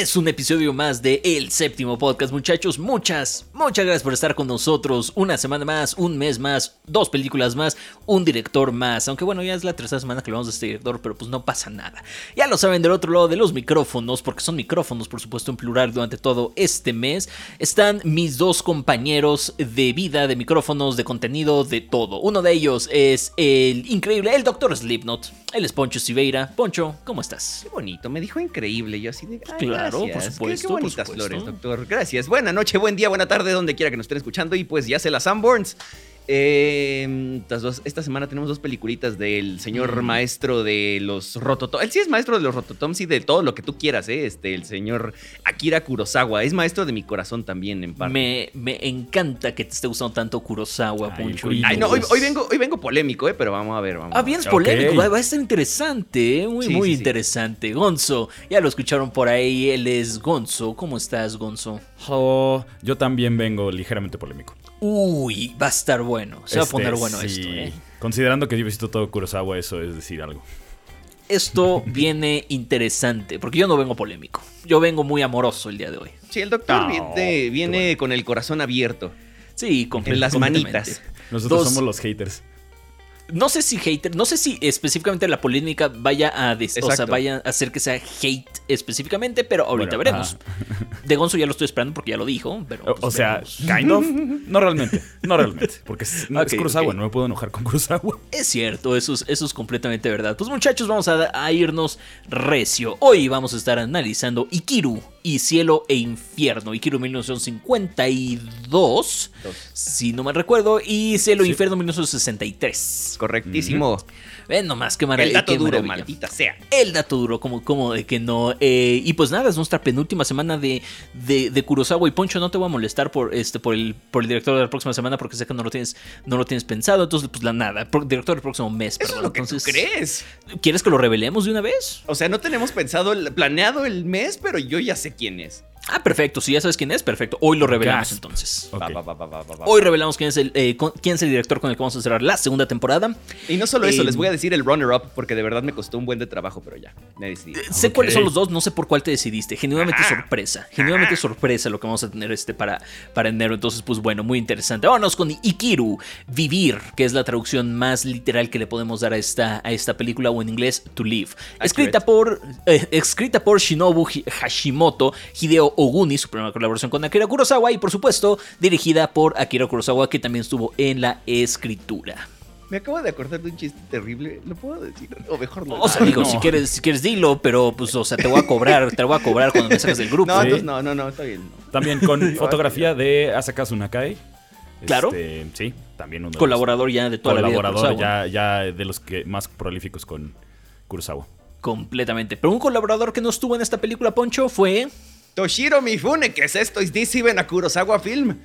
Es un episodio más de El Séptimo Podcast, muchachos. Muchas, muchas gracias por estar con nosotros. Una semana más, un mes más, dos películas más, un director más. Aunque bueno, ya es la tercera semana que hablamos de este director, pero pues no pasa nada. Ya lo saben del otro lado de los micrófonos, porque son micrófonos, por supuesto, en plural durante todo este mes. Están mis dos compañeros de vida, de micrófonos, de contenido, de todo. Uno de ellos es el increíble, el Doctor Slipknot. Él es Poncho Siveira. Poncho, ¿cómo estás? Qué bonito, me dijo increíble. Yo así de. ay, Claro, gracias. por supuesto, Qué, qué bonitas por supuesto. flores, doctor. Gracias. Buena noche, buen día, buena tarde, donde quiera que nos estén escuchando. Y pues ya se las Sanborns. Eh, dos- esta semana tenemos dos peliculitas del señor Mm. maestro de los Rototom. Él sí es maestro de los Rototoms y de todo lo que tú quieras, ¿eh? Este, el señor Akira Kurosawa. Es maestro de mi corazón también, en parte. Me, me encanta que te esté gustando tanto Kurosawa, Ay, Poncho. Kurito. Ay, no, hoy, hoy vengo, hoy vengo polémico, ¿eh? Pero vamos a ver, vamos Ah, bien es polémico, va, va a estar interesante, ¿eh? muy, Sí, muy sí, sí. interesante. Gonzo, ya lo escucharon por ahí, él es Gonzo. ¿Cómo estás, Gonzo? Oh, yo también vengo ligeramente polémico. Uy, va a estar bueno, se va a Este, poner bueno sí. esto. ¿eh? Considerando que yo he visto todo Kurosawa, eso es decir algo. Esto viene interesante, porque yo no vengo polémico, yo vengo muy amoroso el día de hoy. Sí, el doctor No, viene, bueno. con el corazón abierto. Sí, En las manitas. Nosotros Dos- somos los haters. No sé si hater, no sé si específicamente la polémica vaya a, des- o sea, Exacto. vaya a hacer que sea hate específicamente, pero ahorita Bueno, veremos. De Gonzo ya lo estoy esperando porque ya lo dijo, pero O, pues, o sea, kind of. No realmente. No realmente. Porque es, no, es Ok, Kurosawa, ok. no me puedo enojar con Kurosawa. Es cierto, eso es, eso es completamente verdad. Pues muchachos, vamos a, a irnos recio. Hoy vamos a estar analizando Ikiru y Cielo e Infierno. Ikiru 1952, Dos. si no mal recuerdo, y Cielo e Sí. Infierno 1963. Correctísimo. Ven nomás, qué maravilla. El dato duro, maravilla. maldita sea. El dato duro, como, como de que no. Eh, y pues nada, es nuestra penúltima semana de, de, de Kurosawa. Y Poncho, no te voy a molestar por este por el, por el director de la próxima semana porque sé que no lo tienes, no lo tienes pensado. Entonces, pues la nada. Director del próximo mes, Eso es lo que Entonces, tú crees. ¿Quieres que lo revelemos de una vez? O sea, no tenemos pensado, el- planeado el mes, pero yo ya sé quién es. Ah, perfecto. Si ya sabes quién es, perfecto. Hoy lo revelamos Gasp. entonces. Va, va, va. Hoy revelamos quién es el eh, con- quién es el director con el que vamos a cerrar la segunda temporada. Y no solo eso, Eh, les voy a decir el runner-up, porque de verdad me costó un buen de trabajo, pero ya, me decidí. Eh, Sé cuáles son los dos, no sé por cuál te decidiste. Genuinamente sorpresa. Genuinamente sorpresa lo que vamos a tener este para, para enero. Entonces, pues bueno, muy interesante. Vámonos con Ikiru, Vivir, que es la traducción más literal que le podemos dar a esta, a esta película, o en inglés, To Live. Escrita por, escrita por Shinobu Hi- Hashimoto, Hideo Oguni, su primera colaboración con Akira Kurosawa, y por supuesto, dirigida por Akira Kurosawa, que también estuvo en la escritura. Me acabo de acordar de un chiste terrible. ¿Lo puedo decir? O mejor no. O sea, digo, no. si quieres, si quieres dilo, pero pues, o sea, te voy a cobrar, te voy a cobrar cuando me saques del grupo. no, Sí. entonces no, no, no, está bien. no. También con fotografía de Asakazu Nakai. Claro. Este, sí, también uno de los Colaborador ya de toda la vida. colaborador ya de los que más prolíficos con Kurosawa. Completamente. Pero un colaborador que no estuvo en esta película, Poncho, fue. Toshiro Mifune, ¿qué es esto? ¿Es DC a Kurosawa Film?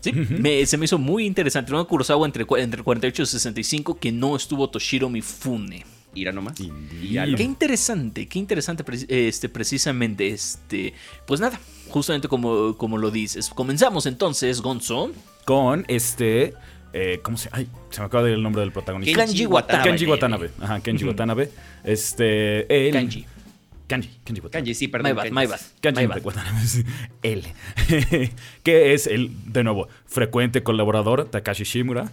Sí, me- se me hizo muy interesante. ¿no? Kurosawa entre, entre 48 y 65, que no estuvo Toshiro Mifune. Ira nomás. Qué interesante, qué interesante este, precisamente. Este, pues nada, justamente como, como lo dices. Comenzamos entonces, Gonzo. Con este. eh, ¿Cómo se Ay, se me acaba de ir el nombre del protagonista. Kanji Watanabe. Kenji Watanabe. Ajá, Kenji Watanabe. Este. El, Kanji. Kanji. Kanji Watanabe. Kanji, sí, My perdón. bad, Kanji. my bad. Kanji my bad. Watanabe. sí. Él. que es el, de nuevo, frecuente colaborador Takashi Shimura.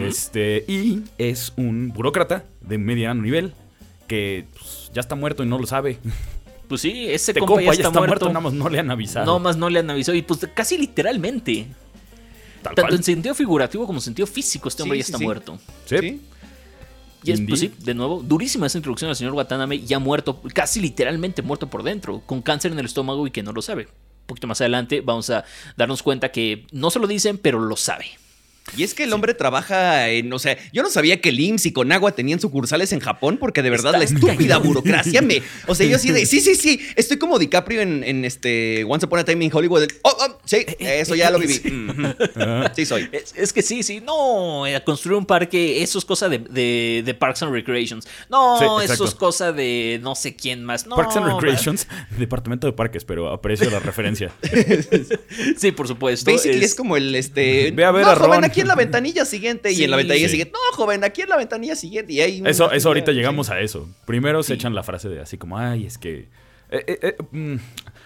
Este. Y es un burócrata de mediano nivel. Que pues, ya está muerto y no lo sabe. Pues sí, ese Este compa, ya está, muerto. nada más no le han avisado. No más no le han avisado. Y pues casi literalmente. Tal Tanto cual. en sentido figurativo como en sentido físico, este hombre Sí, ya está sí. muerto. Sí. Sí. Y es, pues sí, de nuevo, durísima esa introducción al señor Watanabe, ya muerto, casi literalmente muerto por dentro, con cáncer en el estómago y que no lo sabe. Un poquito más adelante vamos a darnos cuenta que no se lo dicen, pero lo sabe. Y es que el hombre trabaja en, o sea, yo no sabía que el IMSS y Conagua tenían sucursales en Japón porque de verdad Está la estúpida cañón. burocracia me, o sea, yo así de, sí, sí, sí, estoy como DiCaprio en, en este Once Upon a Time in Hollywood. Oh, oh, sí, eso ya lo viví. Ah, Sí soy. Es, es que sí, sí, no, eh, construir un parque, eso es cosa de, de- de Parks and Recreations. No, Sí, eso exacto. es cosa de no sé quién más. No, Parks and Recreations, departamento de parques, pero aprecio la referencia. Sí, por supuesto. Basically es, es- como el este. Ve a ver no, a joven, Ron". Aquí en la ventanilla siguiente. Y en la ventanilla sí. siguiente. No, joven, aquí en la ventanilla siguiente. Y hay Eso, eso ahorita sí. llegamos a eso. Primero se echan la frase de así como, ay, es que Eh, eh, eh, mm,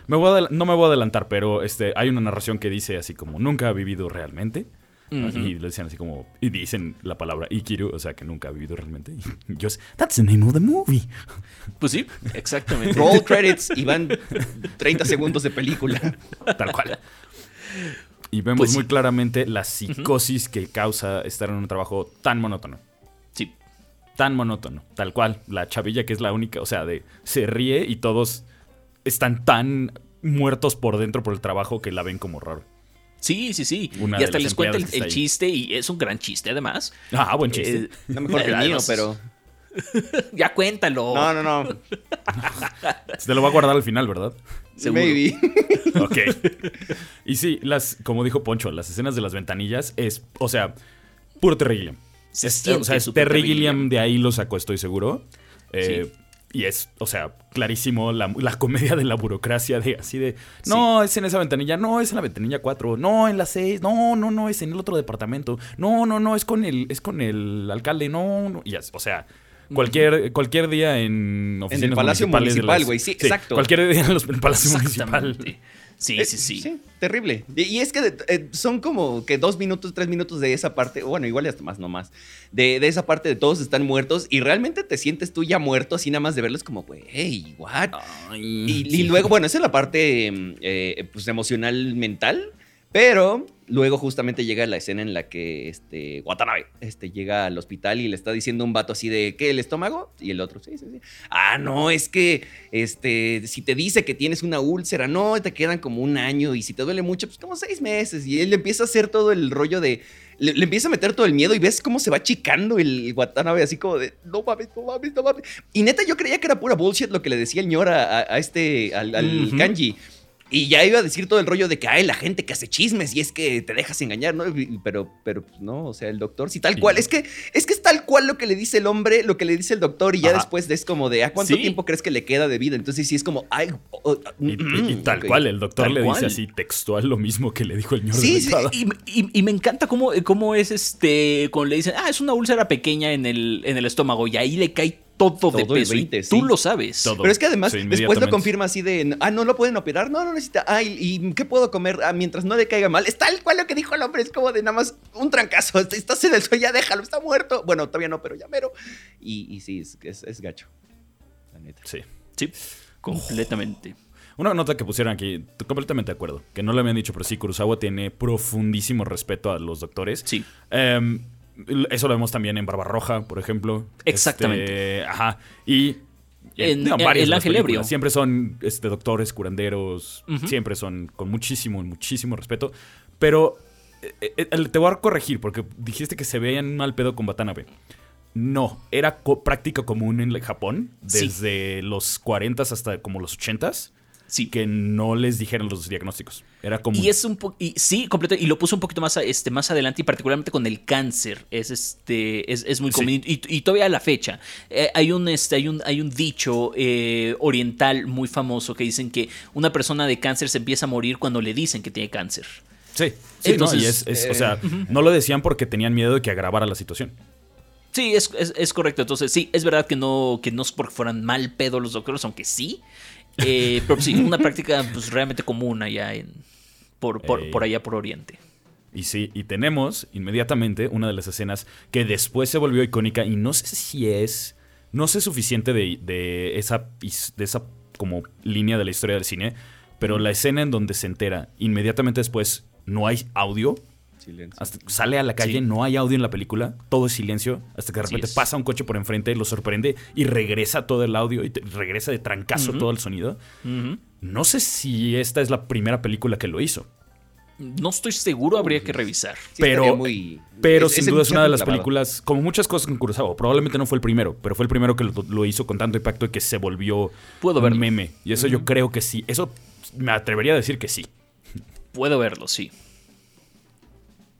me voy a adel- no me voy a adelantar, pero este, hay una narración que dice así como, nunca ha vivido realmente. Y le decían así como, y dicen la palabra Ikiru, o sea, que nunca ha vivido realmente. Y yo, that's the name of the movie. Pues sí, exactamente. Roll credits y van 30 segundos de película. Tal cual. Y vemos Pues sí. muy claramente la psicosis que causa estar en un trabajo tan monótono. Sí. Tan monótono. Tal cual. La chavilla que es la única, o sea, de se ríe y todos están tan muertos por dentro por el trabajo que la ven como raro. Sí, sí, sí. Una y hasta les cuenta el, chiste y es un gran chiste además. Ah, buen chiste. Eh, No mejor que el mío, pero. Ya cuéntalo. No, no, no. Se te lo va a guardar al final, ¿verdad? Seguro. Maybe. Ok. y sí, las, como dijo Poncho, las escenas de las ventanillas es, o sea, puro Terry Gilliam. Se Es- siente o sea, es Terry Terry Gilliam Gilliam. de ahí lo sacó, estoy seguro. Eh, Y es, o sea, clarísimo la, la comedia de la burocracia de así de, no, es en esa ventanilla, no, es en la ventanilla 4, no, en la 6, no, no, no, es en el otro departamento, no, no, no, es con el, es con el alcalde, no, no, y es, o sea, cualquier, cualquier día en oficinas Palacio municipales de Municipal, güey, sí, exacto. Cualquier día en los- en el Palacio Municipal. Sí, Eh, sí, sí. terrible. Y, es que eh, son como que dos minutos, tres minutos de esa parte, bueno, igual y hasta más, no más, de, de esa parte de todos están muertos y realmente te sientes tú ya muerto así nada más de verlos como, güey, what? Ay, Y, y sí. luego, bueno, esa es la parte mm, eh, pues, emocional mental, pero luego justamente llega la escena en la que este, Watanabe este, llega al hospital y le está diciendo un vato así de, ¿qué, el estómago? Y el otro, sí, sí, sí. Ah, no, es que este, si te dice que tienes una úlcera, no, te quedan como un año y si te duele mucho, pues como seis meses. Y él empieza a hacer todo el rollo de... Le, le empieza a meter todo el miedo y ves cómo se va achicando el Watanabe así como de, no mames, no mames, no mames. Y neta, yo creía que era pura bullshit lo que le decía el ñor a, a- a este, al, kanji. Y ya iba a decir todo el rollo de que hay la gente que hace chismes y es que te dejas engañar, ¿no? Pero, pero pues, no, o sea, el doctor, sí, tal Sí. cual. Es que, es que es tal cual lo que le dice el hombre, lo que le dice el doctor, y ya Ajá. después es como de, ¿a cuánto Sí. tiempo crees que le queda de vida? Entonces sí es como, ay, oh, Y, y- y mm, tal cual, el doctor Tal le dice así textual lo mismo que le dijo el ñor Sí, de sí, y- y me encanta cómo, cómo es este. Cuando le dicen, ah, es una úlcera pequeña en el, en el estómago y ahí le cae todo, de Todo peso. y 20, tú sí. lo sabes. Todo. Pero es que además Sí, después lo confirma así de, ah, no lo pueden operar, no, no necesita, ah, ¿y, y qué puedo comer? Ah, mientras no le caiga mal. Es tal cual lo que dijo el hombre, es como de nada más un trancazo, estás en el suelo, ya déjalo, está muerto. Bueno, todavía no, pero ya mero. Y, y sí, es, es, es gacho. La neta. Sí. Sí, completamente. Una nota que pusieron aquí, completamente de acuerdo, que no le habían dicho, pero sí, Kurosawa tiene profundísimo respeto a los doctores. Sí. Em, eso lo vemos también en Barbarroja, por ejemplo. Exactamente. Este, ajá. Y En- no, en varias El Ángel. Ebrio. Siempre son este, doctores, curanderos, siempre son con muchísimo, muchísimo respeto. Pero eh, eh, te voy a corregir porque dijiste que se veían mal pedo con Watanabe. No, era co- práctica común en Japón Sí. desde los 40 hasta como los 80s Sí. que no les dijeran los diagnósticos. Era como Y es un po- y sí, completo, y lo puso un poquito más, a- este, más adelante, y particularmente con el cáncer. Es este, es, es muy Sí. común. Y, y todavía a la fecha. eh, hay un este, hay un, hay un dicho eh, oriental muy famoso que dicen que una persona de cáncer se empieza a morir cuando le dicen que tiene cáncer. Sí, sí, Entonces, no, y es, es- o eh, sea, no lo decían porque tenían miedo de que agravara la situación. Sí, es, es- es correcto. Entonces, sí, es verdad que no, que no es porque fueran mal pedo los doctores, aunque sí. Eh, pero sí, una práctica pues, realmente común allá en. Por, por, por allá por Oriente. Y sí, y tenemos inmediatamente una de las escenas que después se volvió icónica y no sé si es, no sé suficiente de, de esa, de esa como línea de la historia del cine, pero la escena en donde se entera inmediatamente después no hay audio, Silencio. hasta sale a la calle, Sí. no hay audio en la película, todo es silencio, hasta que de repente pasa un coche por enfrente, lo sorprende y regresa todo el audio y te- regresa de trancazo todo el sonido. No sé si esta es la primera película que lo hizo. No estoy seguro, habría que revisar. Sí, pero- muy- Pero es- sin duda es una de las clavado. películas, como muchas cosas con Kurosawa, probablemente no fue el primero, pero fue el primero que lo, lo hizo con tanto impacto y que se volvió Puedo un verlo. meme. Y eso yo creo que sí. Eso me atrevería a decir que sí. Puedo verlo, sí.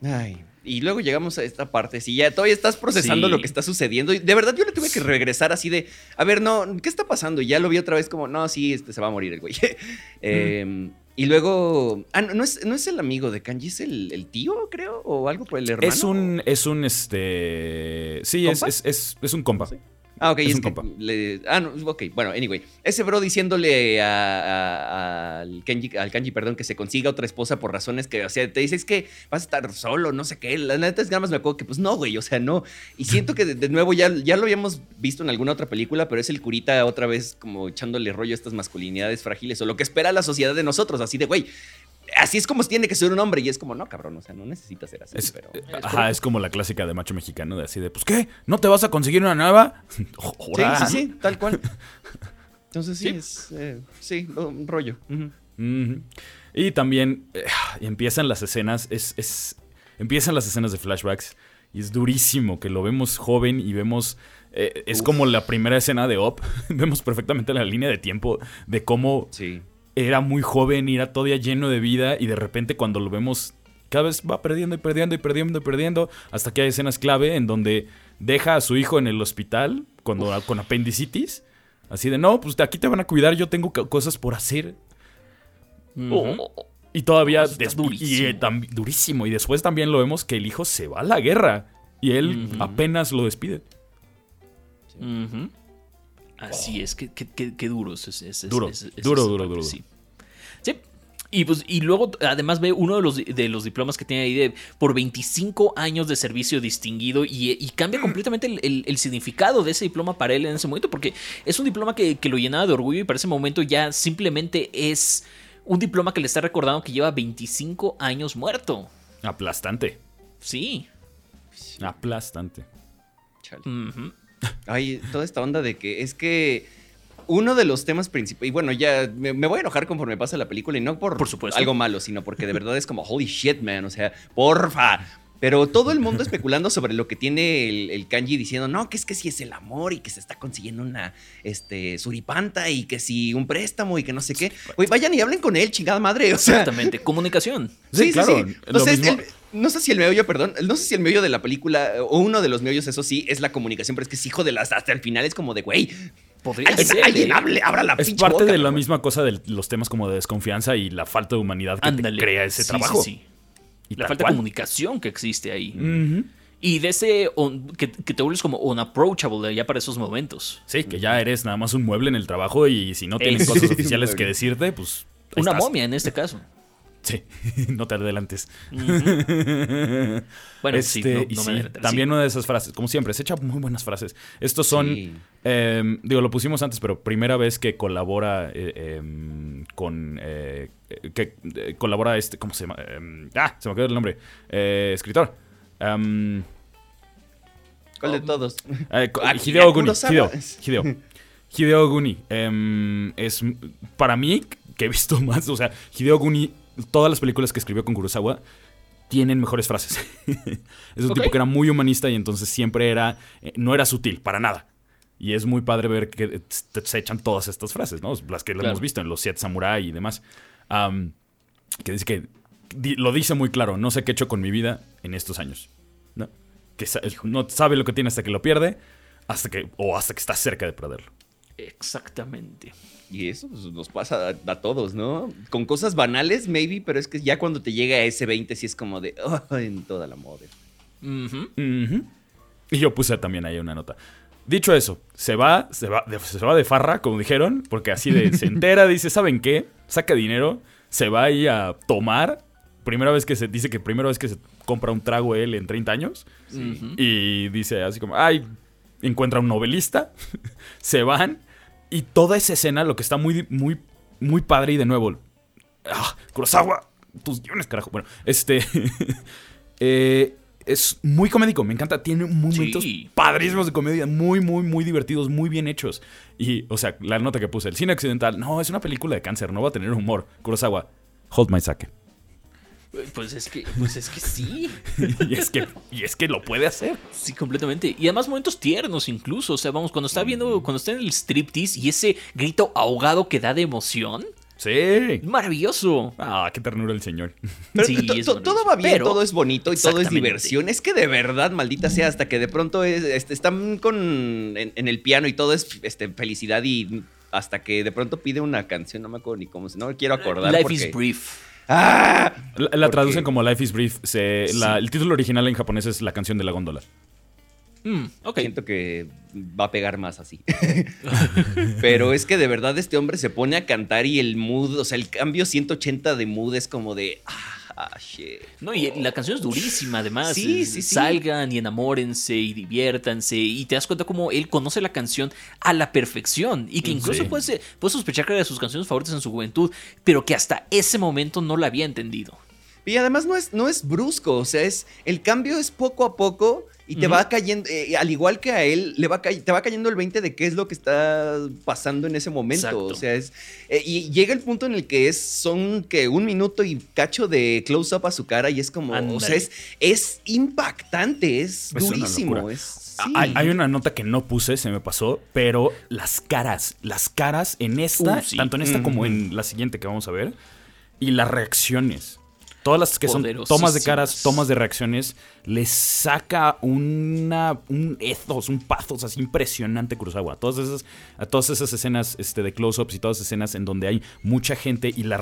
Ay, y luego llegamos a esta parte, si ya todavía estás procesando Sí. lo que está sucediendo, y de verdad yo le tuve que regresar así de, a ver, no, ¿qué está pasando? Y ya lo vi otra vez como, no, sí, este se va a morir el güey. Eh, y luego, ah, no, no es, no es el amigo de Kanji, es el, el tío, creo, o algo por el hermano. Es un, es un, este... Sí, es, es, es un compa. Sí. Ah, ok, Es es, un que compa. le- ah, no, ok, bueno, anyway. Ese bro diciéndole a- a- al, Kenji, al Kanji, perdón, que se consiga otra esposa por razones que, o sea, te dice es que vas a estar solo, no sé qué. La neta es que nada más me acuerdo que, pues no, güey, o sea, no. Y siento que de, de nuevo ya, ya lo habíamos visto en alguna otra película, pero es el curita otra vez como echándole rollo a estas masculinidades frágiles o lo que espera la sociedad de nosotros, así de, güey. Así es como tiene que ser un hombre y es como, no, cabrón, o sea, no necesitas ser así, Es, pero... eh, ajá, es como la clásica de macho mexicano, de así de, pues, ¿qué? ¿No te vas a conseguir una nueva? Sí, sí, sí, tal cual. Entonces sí, Sí. es, eh, sí, un rollo. Y también eh, empiezan las escenas, es, es- empiezan las escenas de flashbacks y es durísimo que lo vemos joven y vemos, eh, es Uf. como la primera escena de Op, vemos perfectamente la línea de tiempo de cómo Sí. Era muy joven y era todavía lleno de vida y de repente cuando lo vemos cada vez va perdiendo y perdiendo y perdiendo y perdiendo hasta que hay escenas clave en donde deja a su hijo en el hospital cuando, con apendicitis. Así de, no, pues aquí te van a cuidar, yo tengo cosas por hacer. Y todavía durísimo. Y, eh, durísimo. Y después también lo vemos que el hijo se va a la guerra. Y él apenas lo despide. Ujú. Así es, qué, qué- qué- es, Duro, es- duro, duro, duro. Sí. Sí. Y, pues, y luego además ve uno de los, de los diplomas que tiene ahí de por 25 años de servicio distinguido y, y cambia completamente el, el- el significado de ese diploma para él en ese momento porque es un diploma que, que lo llenaba de orgullo y para ese momento ya simplemente es un diploma que le está recordando que lleva 25 años muerto. Aplastante. Sí. Aplastante. Chale. Ujú. Ay, toda esta onda de que es que uno de los temas principales, y bueno, ya me, me voy a enojar conforme pasa la película y no por, Por supuesto. algo malo, sino porque de verdad es como, holy shit, man, o sea, porfa. Pero todo el mundo especulando sobre lo que tiene el, el kanji diciendo, no, que es que si es el amor y que se está consiguiendo una este, suripanta y que si un préstamo y que no sé qué. Oye, vayan y hablen con él, chingada madre. O sea, Exactamente. Comunicación. Sí, claro, lo sé, mismo- el- no sé si el meollo, perdón, no sé si el meollo de la película, o uno de los meollos, eso sí, es la comunicación, pero es que es hijo de las, hasta el final es como de, güey, Podría alguien, ser. alguien ¿eh? hable, abra la Es pinche parte boca, de la misma cosa de los temas como de desconfianza y la falta de humanidad que te crea ese Sí, trabajo. sí, sí. Y La falta cual. de comunicación que existe ahí. Y de ese on- que, que te vuelves como unapproachable ya para esos momentos. Sí, que ya eres nada más un mueble en el trabajo y si no tienen Es- cosas oficiales que decirte, pues. Una estás. momia en este caso. Sí, no te adelantes. Bueno, Este, sí, no, y no sí, me también sí. una de esas frases, como siempre, se echa muy buenas frases. Estos son, Sí. eh, digo, lo pusimos antes, pero primera vez que colabora eh, em, con, eh, que eh, colabora este, ¿cómo se llama? Em, ah, se me quedó el nombre. Eh, escritor. Em, ¿Cuál de todos? eh, Ah, Hideo Guni. Hideo, Hideo. Hideo Guni. em, es, para mí, que he visto más, o sea, Hideo Guni, todas las películas que escribió con Kurosawa tienen mejores frases. es un tipo que era muy humanista y entonces siempre era, eh, no era sutil, para nada. Y es muy padre ver que se echan todas estas frases, ¿no? Las que Claro. hemos visto en los Siete Samurai y demás. Que dice que, di- lo dice muy claro, no sé qué he hecho con mi vida en estos años. ¿no? Que sa- no sabe lo que tiene hasta que lo pierde, hasta que, o hasta que está cerca de perderlo. Exactamente. Y eso pues, nos pasa a, a todos, ¿no? Con cosas banales, maybe, pero es que ya cuando te llega a ese 20, sí es como de, oh, en toda la moda. Y yo puse también ahí una nota. Dicho eso, se va, se va, de, se va de farra, como dijeron, porque así de se entera, dice, ¿saben qué? Saca dinero, se va ahí a tomar. Primera vez que se dice que primera vez que se compra un trago él en 30 años. Y dice así como, ay, encuentra un novelista, se van. Y toda esa escena, lo que está muy, muy, muy padre y de nuevo, ah, Kurosawa, tus guiones, carajo. Bueno, este, eh, es muy comédico, me encanta, tiene momentos Sí. padrísimos de comedia, muy, muy, muy divertidos, muy bien hechos. Y, o sea, la nota que puse, el cine occidental, no, es una película de cáncer, no va a tener humor. Kurosawa, hold my sake. Pues es que, pues es que sí. y, es que, y es que lo puede hacer. Sí, completamente. Y además momentos tiernos incluso. O sea, vamos, cuando está viendo, cuando está en el striptease y ese grito ahogado que da de emoción. Sí. Maravilloso. Ah, qué ternura el señor. Pero Sí, es todo va bien, Pero- todo es bonito y todo es diversión. Es que de verdad, maldita sea, hasta que de pronto es- este, están con en, en el piano y todo es este, felicidad y hasta que de pronto pide una canción, no me acuerdo ni cómo, se- no me quiero acordar. Life porque- is brief. ¡Ah! La, la ¿Por traducen qué? como Life is Brief. Se- la- Sí. el título original en japonés es La canción de la góndola. Mm, ok. Siento que va a pegar más así. Pero es que de verdad este hombre se pone a cantar y el mood, o sea, el cambio 180 de mood es como de. Ah, shit. No, y la canción es durísima, además. Sí, sí, sí. Salgan y enamórense y diviértanse. Y te das cuenta como él conoce la canción a la perfección. Y que incluso Sí. puedes, puedes sospechar que era de sus canciones favoritas en su juventud, pero que hasta ese momento no la había entendido. Y además no es, no es brusco, o sea, es el cambio es poco a poco y te va cayendo, eh, al igual que a él, le va te va cayendo el 20 de qué es lo que está pasando en ese momento. Exacto. O sea, es. eh, y llega el punto en el que es, son que un minuto y cacho de close-up a su cara y es como. O sea, es, es impactante, es, durísimo. Es, sí. Hay, hay una nota que no puse, se me pasó, pero las caras, las caras en esta, Uh, sí. tanto en esta como en la siguiente que vamos a ver, y las reacciones. Todas las que son tomas de caras, tomas de reacciones, les saca una, un ethos, un pathos así impresionante Kurosawa. Todas esas, a todas esas escenas este, de close-ups y todas esas escenas en donde hay mucha gente y la,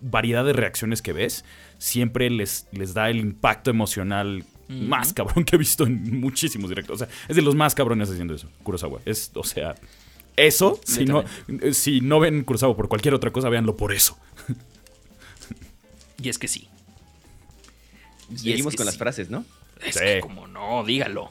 variedad de reacciones que ves, siempre les, les da el impacto emocional más cabrón que he visto en muchísimos directos. O sea, es de los más cabrones haciendo eso, Kurosawa. Es, o sea, eso, si no, si no ven Kurosawa por cualquier otra cosa, véanlo por eso. Y es que sí. Y es Seguimos que con las frases, ¿no? Es Sí. que como no, dígalo.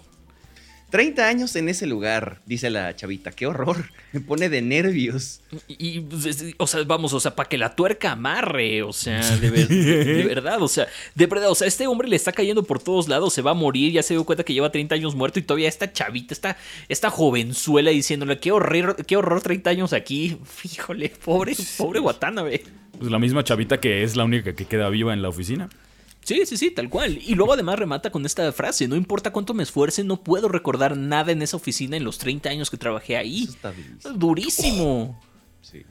30 años en ese lugar, dice la chavita. ¡Qué horror! Me pone de nervios. Y, y, pues, es- o sea, vamos, o sea, para que la tuerca amarre, o sea, de, ver- de verdad, o sea, de verdad, o sea, este hombre le está cayendo por todos lados, se va a morir, ya se dio cuenta que lleva 30 años muerto y todavía esta chavita, esta, esta jovenzuela diciéndole, qué horror, qué horror 30 años aquí, híjole, pobre, pobre Watanabe. Pues la misma chavita que es la única que queda viva en la oficina. Sí, sí, sí, tal cual. Y luego además remata con esta frase, no importa cuánto me esfuerce, no puedo recordar nada en esa oficina en los 30 años que trabajé ahí. Eso está durísimo. Durísimo. Sí.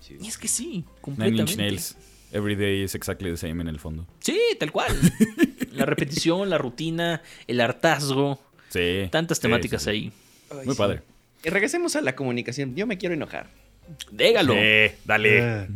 sí. Y es que sí, Nine completamente. Inch Nails. Every day is exactly the same en el fondo. Sí, tal cual. La repetición, la rutina, el hartazgo, Sí. tantas Sí, temáticas sí, sí. ahí. Ay, Muy sí. padre. Y regresemos a la comunicación. Yo me quiero enojar. Dégalo. Sí, dale.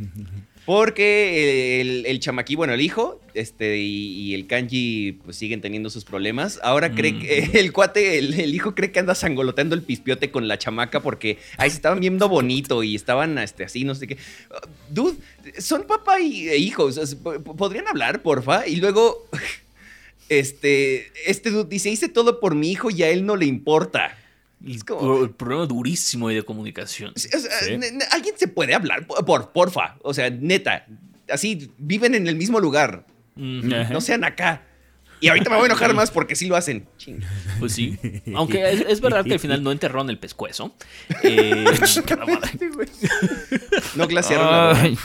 Porque el, el chamaquí, bueno, el hijo, este, y, y el kanji, pues siguen teniendo sus problemas. Ahora cree Mm. que el cuate, el, el hijo cree que anda sangoloteando el pispiote con la chamaca porque ahí se estaban viendo bonito y estaban este, así, no sé qué. Uh, Dude, son papá y e hijo. o sea, p- ¿Podrían hablar, porfa? Y luego, este, este dude dice, hice todo por mi hijo y a él no le importa. Y Es como- pro- el problema durísimo de comunicación. O sea, Sí. alguien se puede hablar, por, por- porfa. O sea, neta. Así, viven en el mismo lugar. No sean acá. Y ahorita me voy a enojar más porque sí lo hacen. Ching. Pues sí. Aunque es, es verdad que al final no enterraron el pescuezo. Eh. No glaciaron.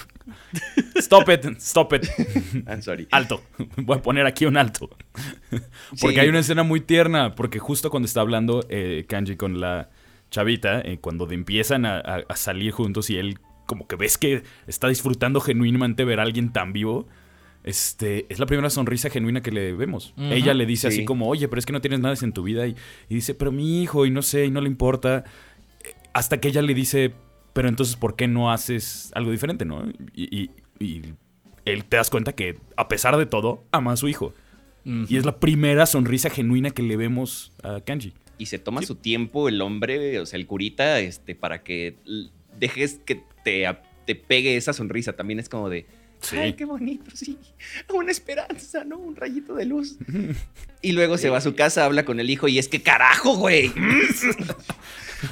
Stop it, stop it. I'm sorry. Alto. Voy a poner aquí un alto. Porque Sí. hay una escena muy tierna. Porque justo cuando está hablando eh, Kanji con la chavita, eh, cuando empiezan a, a- a salir juntos y él como que ves que está disfrutando genuinamente ver a alguien tan vivo. Este, es la primera sonrisa genuina que le vemos. Ella le dice Sí. así como, oye, pero es que no tienes nada en tu vida. Y, y dice, pero mi hijo, y no sé, y no le importa. Hasta que ella le dice, pero entonces, ¿por qué no haces algo diferente, no? Y, y- y él te das cuenta que, a pesar de todo, ama a su hijo. Y es la primera sonrisa genuina que le vemos a Kanji. Y se toma su tiempo el hombre, o sea, el curita, este, para que dejes que te, te pegue esa sonrisa. También es como de. Ay, qué bonito, sí. Una esperanza, ¿no? Un rayito de luz. Y luego se va a su casa, habla con el hijo y es que carajo, güey.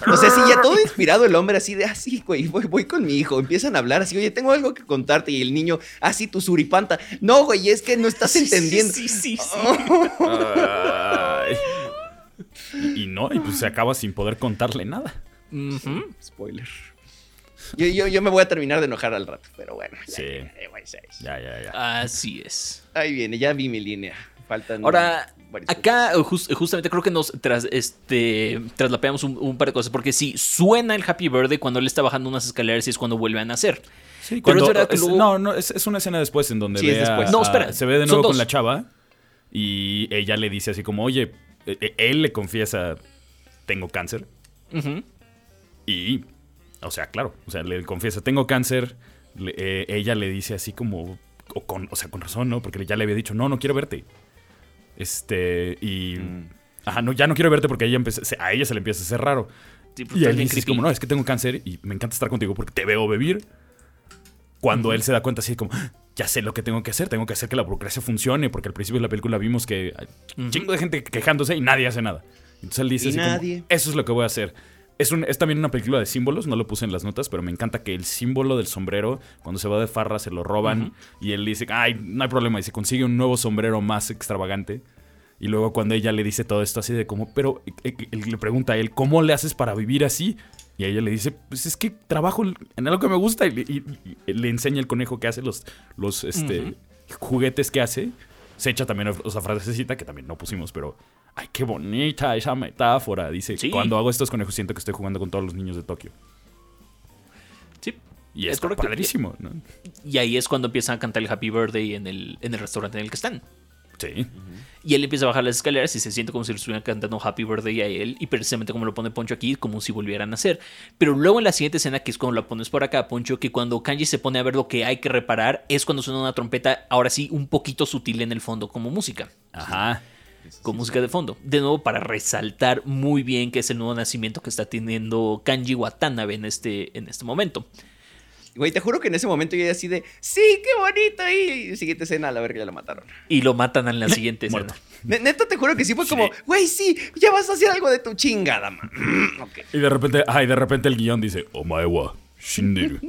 O sea, sí, ya todo inspirado el hombre así de ah, así, güey, voy, con mi hijo. Empiezan a hablar así, oye, tengo algo que contarte. Y el niño, así ah, tu suripanta. No, güey, es que no estás entendiendo. Sí, sí, sí. y, no, y pues se acaba sin poder contarle nada. Spoiler. Yo, yo, yo, me voy a terminar de enojar al rato, pero bueno. Sí. Eh, ya, ya, ya. Así es. Ahí viene, ya vi mi línea. Faltan. Ahora, acá eh, eh, justamente creo que nos tras, este, traslapeamos un, par de cosas. Porque si sí, suena el Happy Birthday cuando él está bajando unas escaleras y es cuando vuelve a nacer. Sí, cuando. No, no, es, es, una escena después en donde sí, es a, no, espera, se ve de nuevo con la chava y ella le dice así como, oye, e, e, él le confiesa, tengo cáncer. Y, o sea, claro, o sea, le confiesa, tengo cáncer, le- eh, ella le dice así como, o, con, o sea, con razón, ¿no? Porque ya le había dicho, no, no quiero verte. Este, y Mm. Ajá, no, ya no quiero verte porque a ella, a ella se le empieza a hacer raro. Sí, porque Y él dice como, no, es que tengo cáncer y me encanta estar contigo porque te veo vivir. Cuando él se da cuenta así como, "Ah, ya sé lo que tengo que hacer, tengo que hacer que la burocracia funcione, porque al principio de la película vimos que hay un chingo de gente quejándose y nadie hace nada. Entonces él dice Y así como, nadie. eso es lo que voy a hacer. Es, un- es también una película de símbolos, no lo puse en las notas, pero me encanta que el símbolo del sombrero, cuando se va de farra, se lo roban y él dice, ay, no hay problema, y se consigue un nuevo sombrero más extravagante. Y luego cuando ella le dice todo esto así de como, pero eh, eh, él le pregunta a él, ¿cómo le haces para vivir así? Y ella le dice, pues es que trabajo en algo que me gusta y, le- y- y le enseña el conejo que hace los, los este, juguetes que hace. Se echa también esa frasecita que también no pusimos, pero ay, qué bonita esa metáfora. Dice, Sí. cuando hago estos conejos siento que estoy jugando con todos los niños de Tokio. Sí. Y Es padrísimo, ¿no? Y ahí es cuando empiezan a cantar el Happy Birthday en el, en el restaurante en el que están. Sí. Y él empieza a bajar las escaleras y se siente como si le estuvieran cantando Happy Birthday a él. Y precisamente como lo pone Poncho aquí, como si volvieran a hacer. Pero luego en la siguiente escena, que es cuando la pones por acá, Poncho, que cuando Kanji se pone a ver lo que hay que reparar, es cuando suena una trompeta, ahora sí, un poquito sutil en el fondo, como música. Ajá. Con música de fondo. De nuevo, para resaltar muy bien que es el nuevo nacimiento que está teniendo Kanji Watanabe en este, en este momento. Güey, te juro que en ese momento yo así de, sí, qué bonito. Y siguiente escena, a la verga, ya la mataron. Y lo matan en la siguiente escena. Muerto. Ne- Neta, te juro que sí fue Sí. como, güey, sí, ya vas a hacer algo de tu chingada, man. Y de repente, ay, de repente el guion dice, Omae wa shinderu.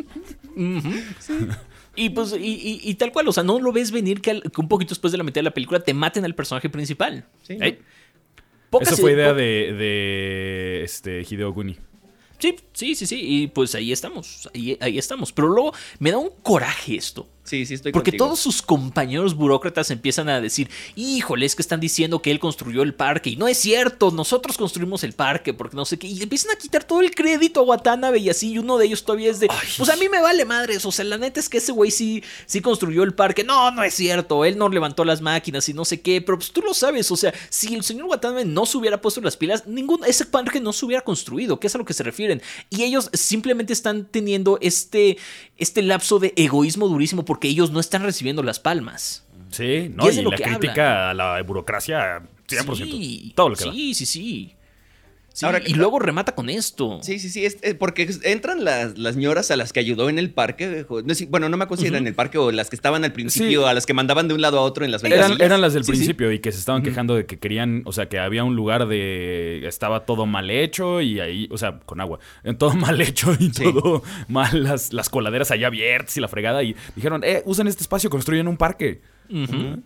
Y pues, y, y- y tal cual, o sea, no lo ves venir que, al- que un poquito después de la mitad de la película te maten al personaje principal. Sí. Pocas- Eso fue idea de este, Hideo Kuni. Sí, sí, sí, sí. Y pues ahí estamos. Ahí, ahí estamos. Pero luego me da un coraje esto. Sí, sí, estoy Porque contigo. todos sus compañeros burócratas empiezan a decir, híjole, es que están diciendo que él construyó el parque. Y no es cierto, nosotros construimos el parque, porque no sé qué. Y empiezan a quitar todo el crédito a Watanabe y así. Y uno de ellos todavía es de, pues a mí me vale madres. O sea, la neta es que ese güey sí, sí construyó el parque. No, no es cierto. Él no levantó las máquinas y no sé qué. Pero pues tú lo sabes. O sea, si el señor Watanabe no se hubiera puesto las pilas, ningún, ese parque no se hubiera construido. Que es a lo que se refieren. Y ellos simplemente están teniendo este, este lapso de egoísmo durísimo porque ellos no están recibiendo las palmas. Sí, Y ¿no? es Y, lo la crítica a la burocracia, 100%. Sí, todo lo que da. sí, sí, sí. Ahora, y luego remata con esto. Sí, sí, sí, es- porque entran las, las ñoras a las que ayudó en el parque. bueno, no me acuerdo si eran en el parque o las que estaban al principio, Sí. a las que mandaban de un lado a otro en las Eran, eran las del Sí, sí. principio y que se estaban quejando de que querían, o sea, que había un lugar de. Estaba todo mal hecho y ahí, o sea, con agua. eh, Todo mal hecho y Sí. todo mal, las, las coladeras allá abiertas y la fregada. Y dijeron, eh, usen este espacio, construyen un parque. Ujú.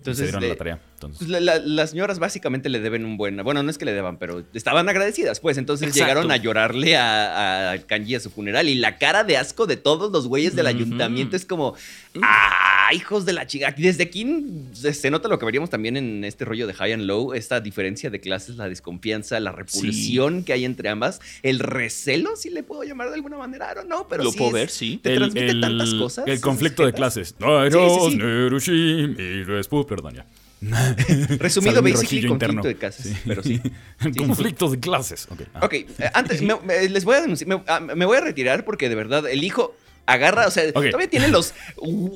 Entonces, se dieron la tarea. Entonces, la- la- las ñoras básicamente le deben un buen. Bueno, no es que le deban, pero estaban agradecidas, pues. Entonces Exacto. llegaron a llorarle a, a Kanji a su funeral. Y la cara de asco de todos los güeyes del ayuntamiento es como. ¡Ah, hijos de la chica! Desde aquí se, nota lo que veríamos también en este rollo de high and low: esta diferencia de clases, la desconfianza, la repulsión que hay entre ambas, el recelo, si le puedo llamar de alguna manera, o no, pero Lo sí puedo es- ver, sí. Te transmite tantas cosas. El conflicto de clases. Perdón ya. Resumido, basically, conflicto interno. de clases, pero sí. El Sí. conflicto de clases. Ok. ah. Ok, eh, antes, me, me- les voy a denunciar, me, ah, me voy a retirar porque de verdad el hijo agarra, o sea, todavía tiene los,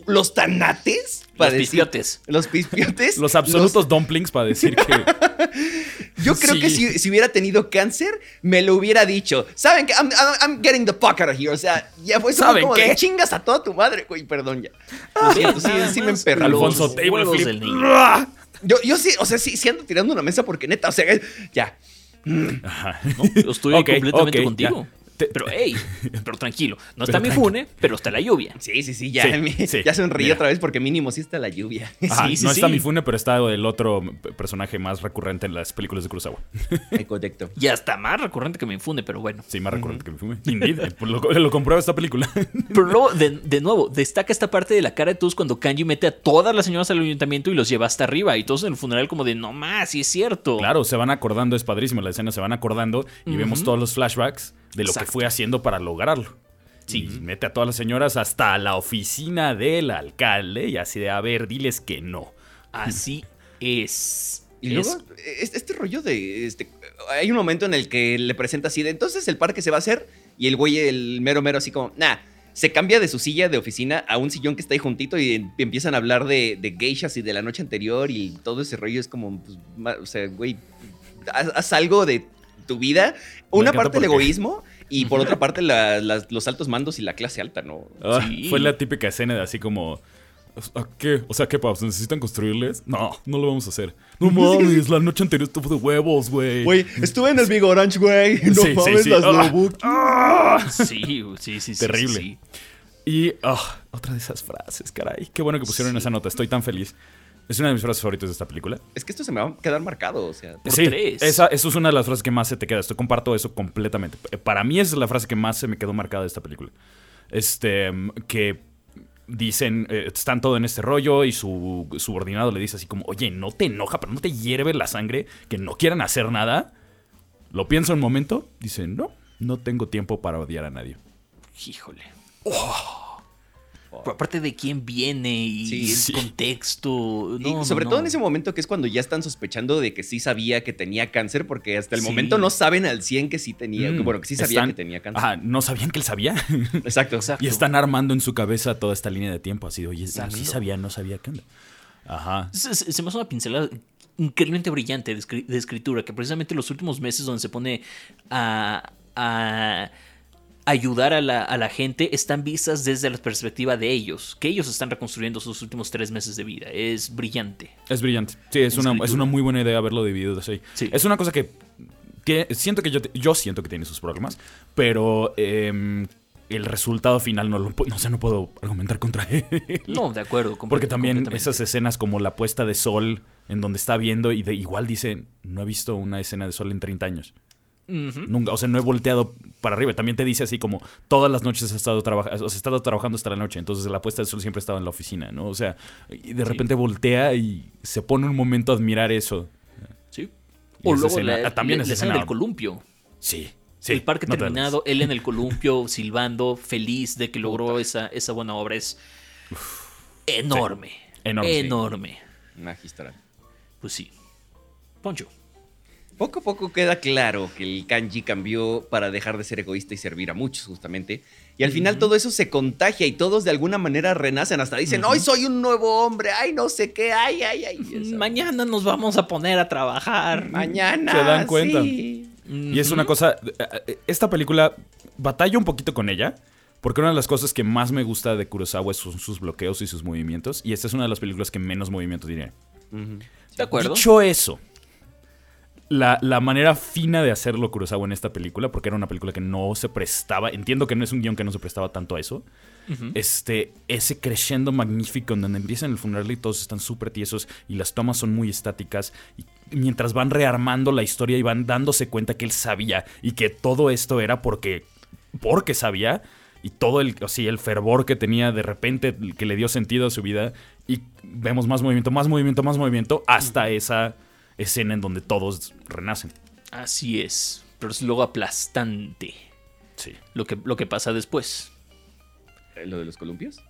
los tanates para Los decir- pispiotes. Los pispiotes. Los absolutos dumplings para decir que. yo creo que si, si hubiera tenido cáncer, me lo hubiera dicho. ¿Saben qué? I'm, I'm- I'm getting the fuck out of here. O sea, ya fue ¿Saben como qué? de chingas a toda tu madre, güey, perdón ya. Lo siento, sí, sí me emperra. los Alfonso Table Flip. del niño. Yo, yo sí, o sea, sí, sí ando tirando una mesa porque neta, o sea, ya. Ajá. No, estoy completamente contigo. ya. Te- Pero, hey, pero tranquilo. No está mi fune, pero está la lluvia. Sí, sí, sí, ya, Sí, mi- sí, ya sonreí mira. otra vez porque mínimo sí está la lluvia. Ajá, Sí, sí, no está sí. Mifune, pero está el otro personaje más recurrente en las películas de Kurosawa. Correcto. Y hasta más recurrente que me infune, pero bueno. Sí, más recurrente que Mifune. Indeed, eh, lo, lo comprueba esta película. Pero luego, de, de nuevo, destaca esta parte de la cara de todos cuando Kanji mete a todas las señoras al ayuntamiento y los lleva hasta arriba. Y todos en el funeral como de, no más, sí es cierto. Claro, se van acordando, es padrísimo la escena, se van acordando y vemos todos los flashbacks de lo que fue haciendo para lograrlo. Sí. Mete a todas las señoras hasta la oficina del alcalde y así de, a ver, diles que no. Así es. Y luego, este, este rollo de. Este, hay un momento en el que le presenta así de. Entonces el parque se va a hacer. Y el güey, el mero mero, así como. Nah. Se cambia de su silla de oficina a un sillón que está ahí juntito y em- empiezan a hablar de, de geishas y de la noche anterior y todo ese rollo es como. pues, o sea, güey. haz, haz algo de tu vida. Una parte el egoísmo y por otra parte la- los altos mandos y la clase alta, ¿no? Ah, Sí. Fue la típica escena de así como. ¿A qué? O sea, ¿qué, Paps? ¿Necesitan construirles? No, no lo vamos a hacer. No mames, la noche anterior estuvo de huevos, güey. Güey, estuve en el Big Orange, güey. No Sí, sí, mames, sí. las Ah. Lobuki. Sí, sí, sí, sí. Terrible. sí, sí. Y ah, otra de esas frases, caray. Qué bueno que pusieron Sí. esa nota. Estoy tan feliz. Es una de mis frases favoritas de esta película. Es que esto se me va a quedar marcado, o sea. Por sí, tres. Esa, eso es una de las frases que más se te queda. Esto comparto eso completamente. Para mí esa es la frase que más se me quedó marcada de esta película. Este, que dicen, eh, están todo en este rollo y su subordinado le dice así como, oye, no te enoja, pero no te hierve la sangre, que no quieran hacer nada. Lo piensa un momento, dice, no, no tengo tiempo para odiar a nadie. Híjole. Pero aparte de quién viene y Sí, el sí. contexto. Y no, sobre no. todo en ese momento que es cuando ya están sospechando de que sí sabía que tenía cáncer, porque hasta el Sí. momento no saben al 100 que sí tenía, Mm, que bueno, que sí sabía están- que tenía cáncer. Ajá, no sabían que él sabía. Exacto. Exacto. y están armando en su cabeza toda esta línea de tiempo. Así, oye, Exacto. sí sabía, no sabía qué onda. Ajá. Se, se- se me hace una pincelada increíblemente brillante de, escri- de escritura, que precisamente los últimos meses donde se pone a, a ayudar a la, a la gente están vistas desde la perspectiva de ellos, que ellos están reconstruyendo sus últimos tres meses de vida. Es brillante. Es brillante. Sí, es una, es una muy buena idea haberlo dividido así. Sí. Es una cosa que tiene- siento que yo, yo siento que tiene sus problemas, pero em, el resultado final no lo no sé, no puedo argumentar contra él. No, de acuerdo. Porque también esas escenas como la puesta de sol en donde está viendo y de igual dice, no he visto una escena de sol en 30 años. Nunca, o sea, no he volteado para arriba. También te dice así como todas las noches has estado, traba- has estado trabajando hasta la noche. Entonces la puesta de sol siempre estaba en la oficina, ¿no? O sea, y de repente voltea y se pone un momento a admirar eso. Sí. Y O luego escena- la, ah, también la- la escena del columpio. Sí, sí. el parque no te terminado, él en el columpio, silbando, feliz de que logró esa, esa buena obra. Es enorme. Enorme, sí. Enorme. Magistral. Pues sí. Poncho. Poco a poco queda claro que el kanji cambió para dejar de ser egoísta y servir a muchos, justamente. Y al final todo eso se contagia y todos de alguna manera renacen. Hasta dicen, hoy soy un nuevo hombre, ay, no sé qué, ay, ay, ay. eso. Mañana nos vamos a poner a trabajar. Mañana. Se dan cuenta. sí. Y es una cosa. eh, Esta película batalla un poquito con ella. Porque una de las cosas que más me gusta de Kurosawa son sus bloqueos y sus movimientos. Y esta es una de las películas que menos movimiento tiene. ¿De acuerdo? Dicho eso, la, la manera fina de hacerlo Kurosawa en esta película, porque era una película que no se prestaba, entiendo que no es un guion que no se prestaba tanto a eso, este, ese crescendo magnífico en donde empiezan el funeral y todos están súper tiesos y las tomas son muy estáticas y mientras van rearmando la historia y van dándose cuenta que él sabía y que todo esto era porque, porque sabía y todo el, así, el fervor que tenía de repente que le dio sentido a su vida y vemos más movimiento, más movimiento, más movimiento hasta esa escena en donde todos renacen. Así es. Pero es luego aplastante Sí. lo que, lo que pasa después. Eh, ¿Lo de los columpios?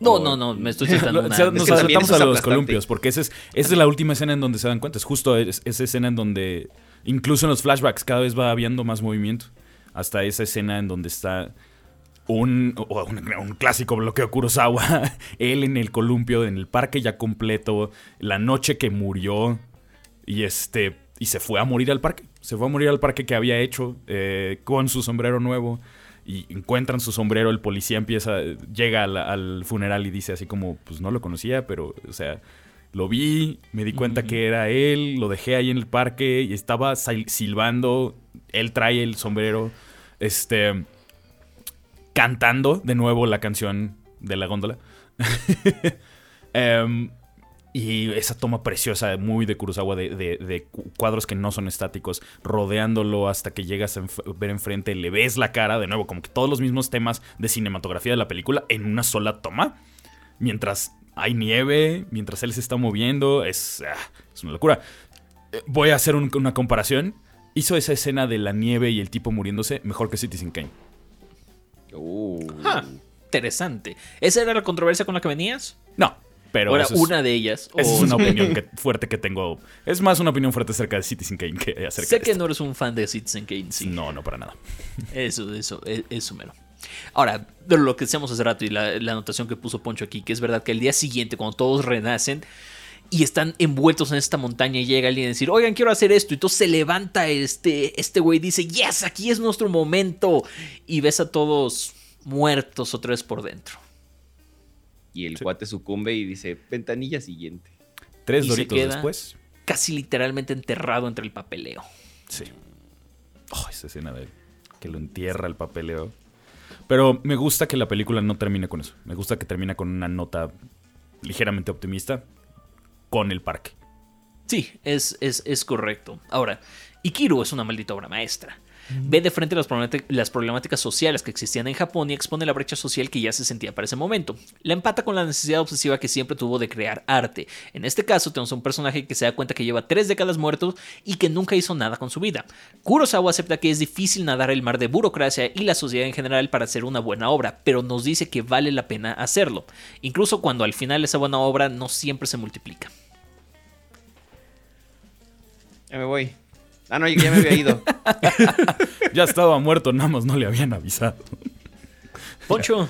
No, no, no, me estoy saltando Lo- una- sea, es nos que es a los columpios, porque esa es, esa es la última escena en donde se dan cuenta. Es justo es- esa escena en donde, incluso en los flashbacks, cada vez va habiendo más movimiento. Hasta esa escena en donde está un, un clásico bloqueo Kurosawa, él en el columpio, en el parque ya completo, la noche que murió y este y se fue a morir al parque. Se fue a morir al parque que había hecho eh, con su sombrero nuevo. Y encuentran su sombrero, el policía empieza, llega al, al funeral y dice así como, pues no lo conocía, pero, o sea, lo vi, me di cuenta que era él, lo dejé ahí en el parque y estaba sil- silbando, él trae el sombrero, este, cantando de nuevo la canción de la góndola. Em, y esa toma preciosa, muy de Kurosawa, de, de- de cu- cuadros que no son estáticos, rodeándolo hasta que llegas a enf- ver enfrente, le ves la cara, de nuevo, como que todos los mismos temas de cinematografía de la película en una sola toma. Mientras hay nieve, mientras él se está moviendo, es, ah, es una locura. Eh, Voy a hacer un- una comparación. Hizo esa escena de la nieve y el tipo muriéndose mejor que Citizen Kane. Uh. Ah, interesante. ¿Esa era la controversia con la que venías? No, pero ¿O era eso es- una de ellas? Esa o- es una opinión que- fuerte que tengo. Es más una opinión fuerte acerca de Citizen Kane que acerca Sé de que esto. no eres un fan de Citizen Kane, sí. No, no para nada. Eso, eso, e- eso mero. Ahora, de lo que decíamos hace rato y la, la anotación que puso Poncho aquí, que es verdad que el día siguiente, cuando todos renacen, y están envueltos en esta montaña y llega alguien a decir, oigan, quiero hacer esto. Y entonces se levanta este, este güey y dice, yes, aquí es nuestro momento. Y ves a todos muertos otra vez por dentro. Y el cuate sucumbe y dice, ventanilla siguiente. Tres Y se doritos queda- después. Casi literalmente enterrado entre el papeleo. Sí. Oh, esa escena de que lo entierra el papeleo. Pero me gusta que la película no termine con eso. Me gusta que termina con una nota ligeramente optimista con el parque. Sí, es, es, es correcto. Ahora, Ikiru es una maldita obra maestra. Ve de frente las, las problemáticas sociales que existían en Japón y expone la brecha social que ya se sentía para ese momento. La empata con la necesidad obsesiva que siempre tuvo de crear arte. En este caso, tenemos un personaje que se da cuenta que lleva tres décadas muertos y que nunca hizo nada con su vida. Kurosawa acepta que es difícil nadar el mar de burocracia y la sociedad en general para hacer una buena obra, pero nos dice que vale la pena hacerlo, incluso cuando al final esa buena obra no siempre se multiplica. Ya me voy. Ah, no, ya me había ido. Ya estaba muerto, nada más no le habían avisado. Poncho,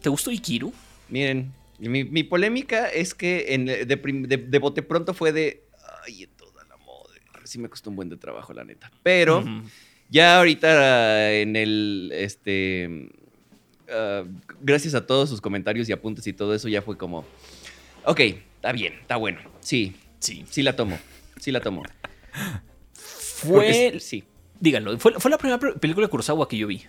¿te gustó Ikiru? Miren, mi, mi polémica es que en, de, de- de bote pronto fue de. Ay, en toda la madre. Sí me costó un buen de trabajo, la neta. Pero ya ahorita en el. Este. ah, gracias a todos sus comentarios y apuntes y todo eso, ya fue como. Ok, está bien, está bueno. Sí, Sí. sí la tomo. Sí la tomo. Fue. Sí, Díganlo, fue, fue la primera pe- película de Kurosawa que yo vi.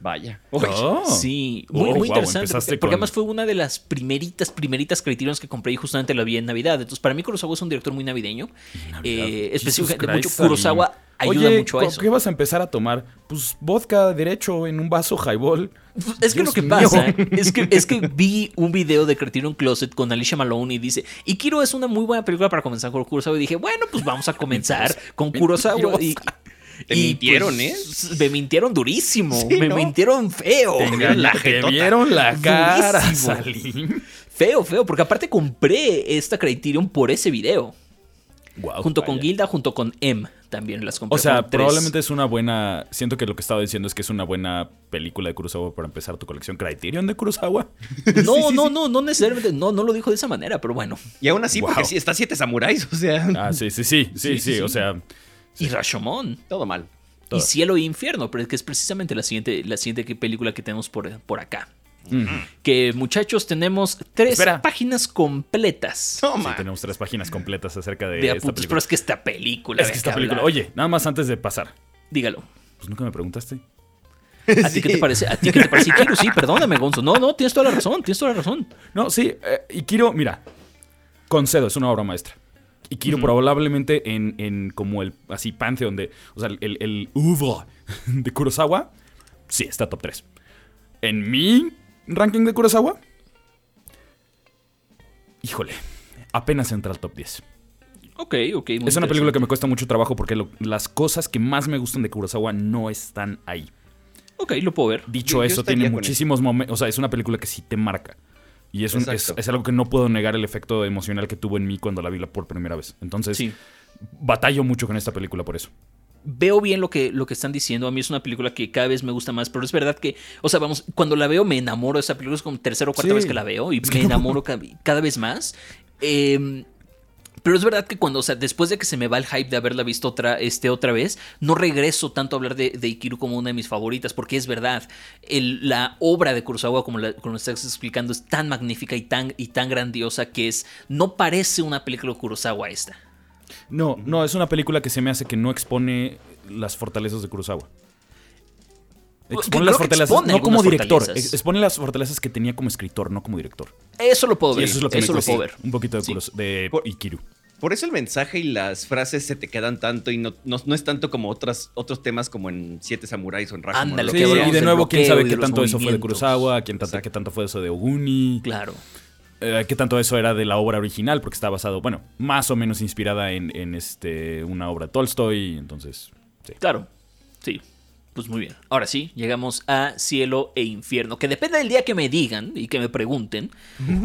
Vaya. Oh. Sí, Oh, muy, muy wow, interesante. Porque, porque con- además fue una de las primeritas, primeritas Criterions que compré y justamente la vi en Navidad. Entonces, para mí, Kurosawa es un director muy navideño. Eh, específicamente, mucho Kurosawa ayuda Oye, mucho a ¿con eso. ¿Qué vas a empezar a tomar? Pues vodka derecho en un vaso highball. Es que Dios lo que mío. pasa es que, es que vi un video de Criterion Closet con Alicia Malone y dice, Ikiru es una muy buena película para comenzar con Kurosawa. Y dije, bueno, pues vamos a comenzar con Kurosawa. Y, Te y, mintieron, pues, Me mintieron durísimo. Sí, me ¿no? mintieron feo. Te, vieron la te vieron la cara. Salim. Feo, feo. Porque aparte compré esta Criterion por ese video. Guau, junto con. Gilda, junto con M también las compré. O sea, probablemente es una buena. Siento que lo que estaba diciendo es que es una buena película de Kurosawa para empezar tu colección Criterion de Kurosawa. No, no, no, no necesariamente. No, no lo dijo de esa manera, pero bueno. Y aún así, porque Wow. sí, está siete samuráis, o sea. Ah, sí, sí, sí, sí, sí, o sí. Y Rashomon. Todo mal. Todo. Y Cielo e Infierno, pero que es precisamente la siguiente, la siguiente que- película que tenemos por, por acá. mm, Que muchachos, tenemos tres Espera. páginas completas sí, Toma. tenemos tres páginas completas acerca de, de esta apuntes. película. Pero es que esta película. Es que esta película. hablar. Oye, nada más antes de pasar. Dígalo. Pues nunca me preguntaste. ¿A ti qué te parece? ¿A ti qué te parece? Ikiru? Sí, perdóname, Gonzo. No, no, tienes toda la razón. Tienes toda la razón. No, sí, eh, Ikiro, mira, concedo, es una obra maestra. Ikiro Ujú. probablemente en, en como el así pantheon de, o sea, el, el oeuvre de Kurosawa, sí, está top 3. En mi ranking de Kurosawa, híjole, apenas entra al top 10. Ok, ok. es una película que me cuesta mucho trabajo porque lo- las cosas que más me gustan de Kurosawa no están ahí. Ok, lo puedo ver. Dicho Yo- eso, tiene muchísimos momentos. O sea, es una película que sí te marca. Y es, un- es, algo que no puedo negar el efecto emocional que tuvo en mí cuando la vi por primera vez. Entonces, Sí. batallo mucho con esta película por eso. veo bien lo que, lo que están diciendo. A mí es una película que cada vez me gusta más, pero es verdad que, o sea, vamos, cuando la veo me enamoro de esa película. Es como tercera o cuarta Sí. vez que la veo y me enamoro ca- cada, vez más. Eh, pero es verdad que cuando, o sea, después de que se me va el hype de haberla visto otra, este, otra vez, no regreso tanto a hablar de, de Ikiru como una de mis favoritas, porque es verdad, la obra de Kurosawa, como, la, como lo estás explicando, es tan magnífica y tan, y tan grandiosa que es, no parece una película de Kurosawa esta. No, no, es una película que se me hace que no expone las fortalezas de Kurosawa. Expone las fortalezas, expone no como director, fortalezas. expone las fortalezas que tenía como escritor, no como director. Eso lo puedo Y ver. eso es lo que me lo cuesta puedo ver. un poquito de, Sí. De Por- Ikiru. Por eso el mensaje y las frases se te quedan tanto y no, no, no es tanto como otras, otros temas como en Siete Samuráis o en Rashomon. Ándale, Sí, y de nuevo, quién sabe qué tanto eso fue de. Kurosawa, quién tanto, qué tanto fue eso de Oguni, Claro. eh, qué tanto eso era de la obra original, porque está basado, bueno, más o menos inspirada en, en, este, una obra de Tolstoy, entonces, sí. Claro, sí. Pues muy bien. Ahora sí, llegamos a Cielo e Infierno, que depende del día que me digan y que me pregunten.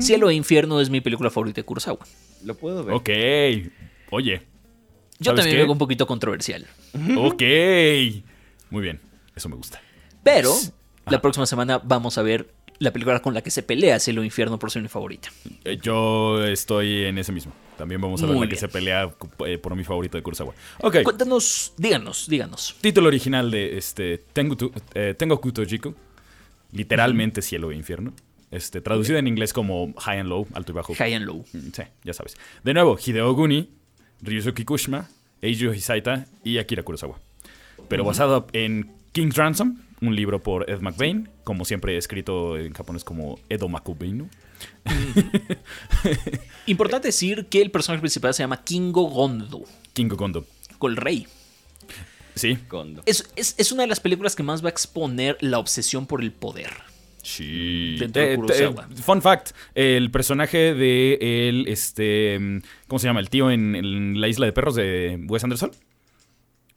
Cielo e Infierno es mi película favorita de Kurosawa. Lo puedo ver. Ok, oye, Yo ¿Sabes también veo un poquito controversial. ok, muy bien, eso me gusta. Pero Ajá. la próxima semana vamos a ver la película con la que se pelea Cielo o Infierno por ser mi favorita. Eh, Yo estoy en ese mismo. También vamos a ver Muy la que se pelea eh, por mi favorito de Kurosawa. Ok. Cuéntanos, díganos, díganos. Título original de este Tengo, eh, Tengo Kutojiku. Literalmente cielo e infierno. Este, traducido en inglés como high and low, alto y bajo. High and Low. Mm, Sí, ya sabes. De nuevo, Hideo Guni, Ryusuke Kushima, Eiji Hisaita y Akira Kurosawa. Pero basado en King's Ransom, un libro por Ed McBain, como siempre escrito en japonés como Edo Makubeinu. Importante decir que el personaje principal se llama Kingo Gondo, Kingo Kondo. con el rey. Sí. Kondo. Es, es- es una de las películas que más va a exponer la obsesión por el poder. Sí. Dentro de Eh, eh, fun fact: el personaje de el, este, mm, ¿cómo se llama? El tío en, en la isla de perros de Wes Anderson.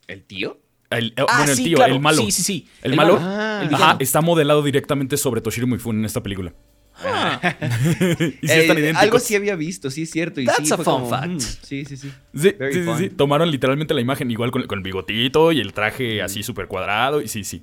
¿El tío? El, eh, Ah, bueno, el sí, tío, claro. el malo. Sí, sí, sí. El, El malo. malo. Ah. Ajá, está modelado directamente sobre Toshiro Mifune en esta película. Ah, y Eh, están idénticos. algo sí había visto, sí es cierto. Y That's sí a fue fun como, fact. mm, sí, sí, sí. Sí, Very sí, sí, fun. sí. Tomaron literalmente la imagen igual con, con el bigotito y el traje así súper cuadrado. Y sí, sí.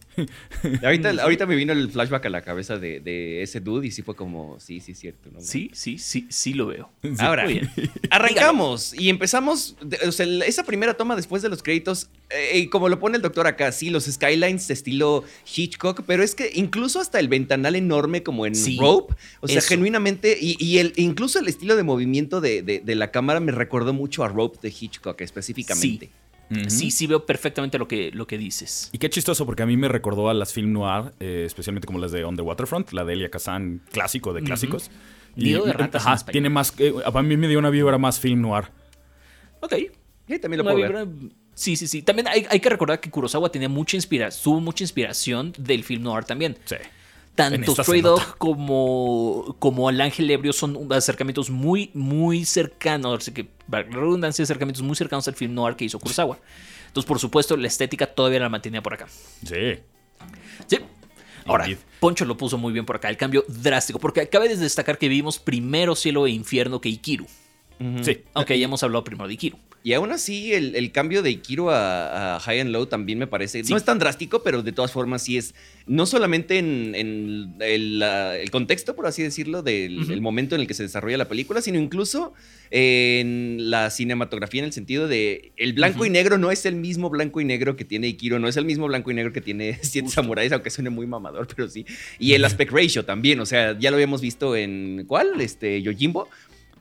Ahorita, ahorita me vino el flashback a la cabeza de, de ese dude y sí fue como, sí, sí es cierto. ¿no? sí, sí, sí, sí lo veo. Ahora, bien. arrancamos y empezamos. de- o sea, el- esa primera toma después de los créditos, eh, y como lo pone el doctor acá, sí, los skylines de estilo Hitchcock, pero es que incluso hasta el ventanal enorme como en Sí, Rope, o sea, eso. genuinamente, y, y el, incluso el estilo de movimiento de, de- de la cámara me recordó mucho a Rope de Hitchcock específicamente. Ujú. Sí, sí veo perfectamente lo que, lo que dices. Y qué chistoso, porque a mí me recordó a las film noir, eh, especialmente como las de On the Waterfront, la de Elia Kazan, clásico de clásicos. Nido de ratas ajá, tiene más. eh, a mí me dio una vibra más film noir. Ok. Sí, también lo Una puedo ver. Sí, sí, sí. También hay, hay que recordar que Kurosawa tenía mucha inspiración, tuvo mucha inspiración del film noir también. Sí. Tanto Stray Dog como, como El Ángel Ebrio son acercamientos muy, muy cercanos, así que, redundancia, acercamientos muy cercanos al film noir que hizo Kurosawa. Entonces, por supuesto, la estética todavía la mantenía por acá. Sí. Sí. Ahora. Poncho lo puso muy bien por acá, el cambio drástico, porque cabe de destacar que vimos primero Cielo e Infierno que Ikiru, Sí. aunque ya hemos hablado primero de Ikiru. Y aún así, el, el cambio de Ikiro a, a High and Low también me parece. Sí. No es tan drástico, pero de todas formas sí es. No solamente en, en el, contexto, por así decirlo, del el momento en el que se desarrolla la película, sino incluso en la cinematografía, en el sentido de. El blanco y negro no es el mismo blanco y negro que tiene Ikiro, no es el mismo blanco y negro que tiene Siete. Samuráis, aunque suene muy mamador, pero sí. Y el aspect ratio también, o sea, ya lo habíamos visto en. ¿Cuál? Este, Yojimbo.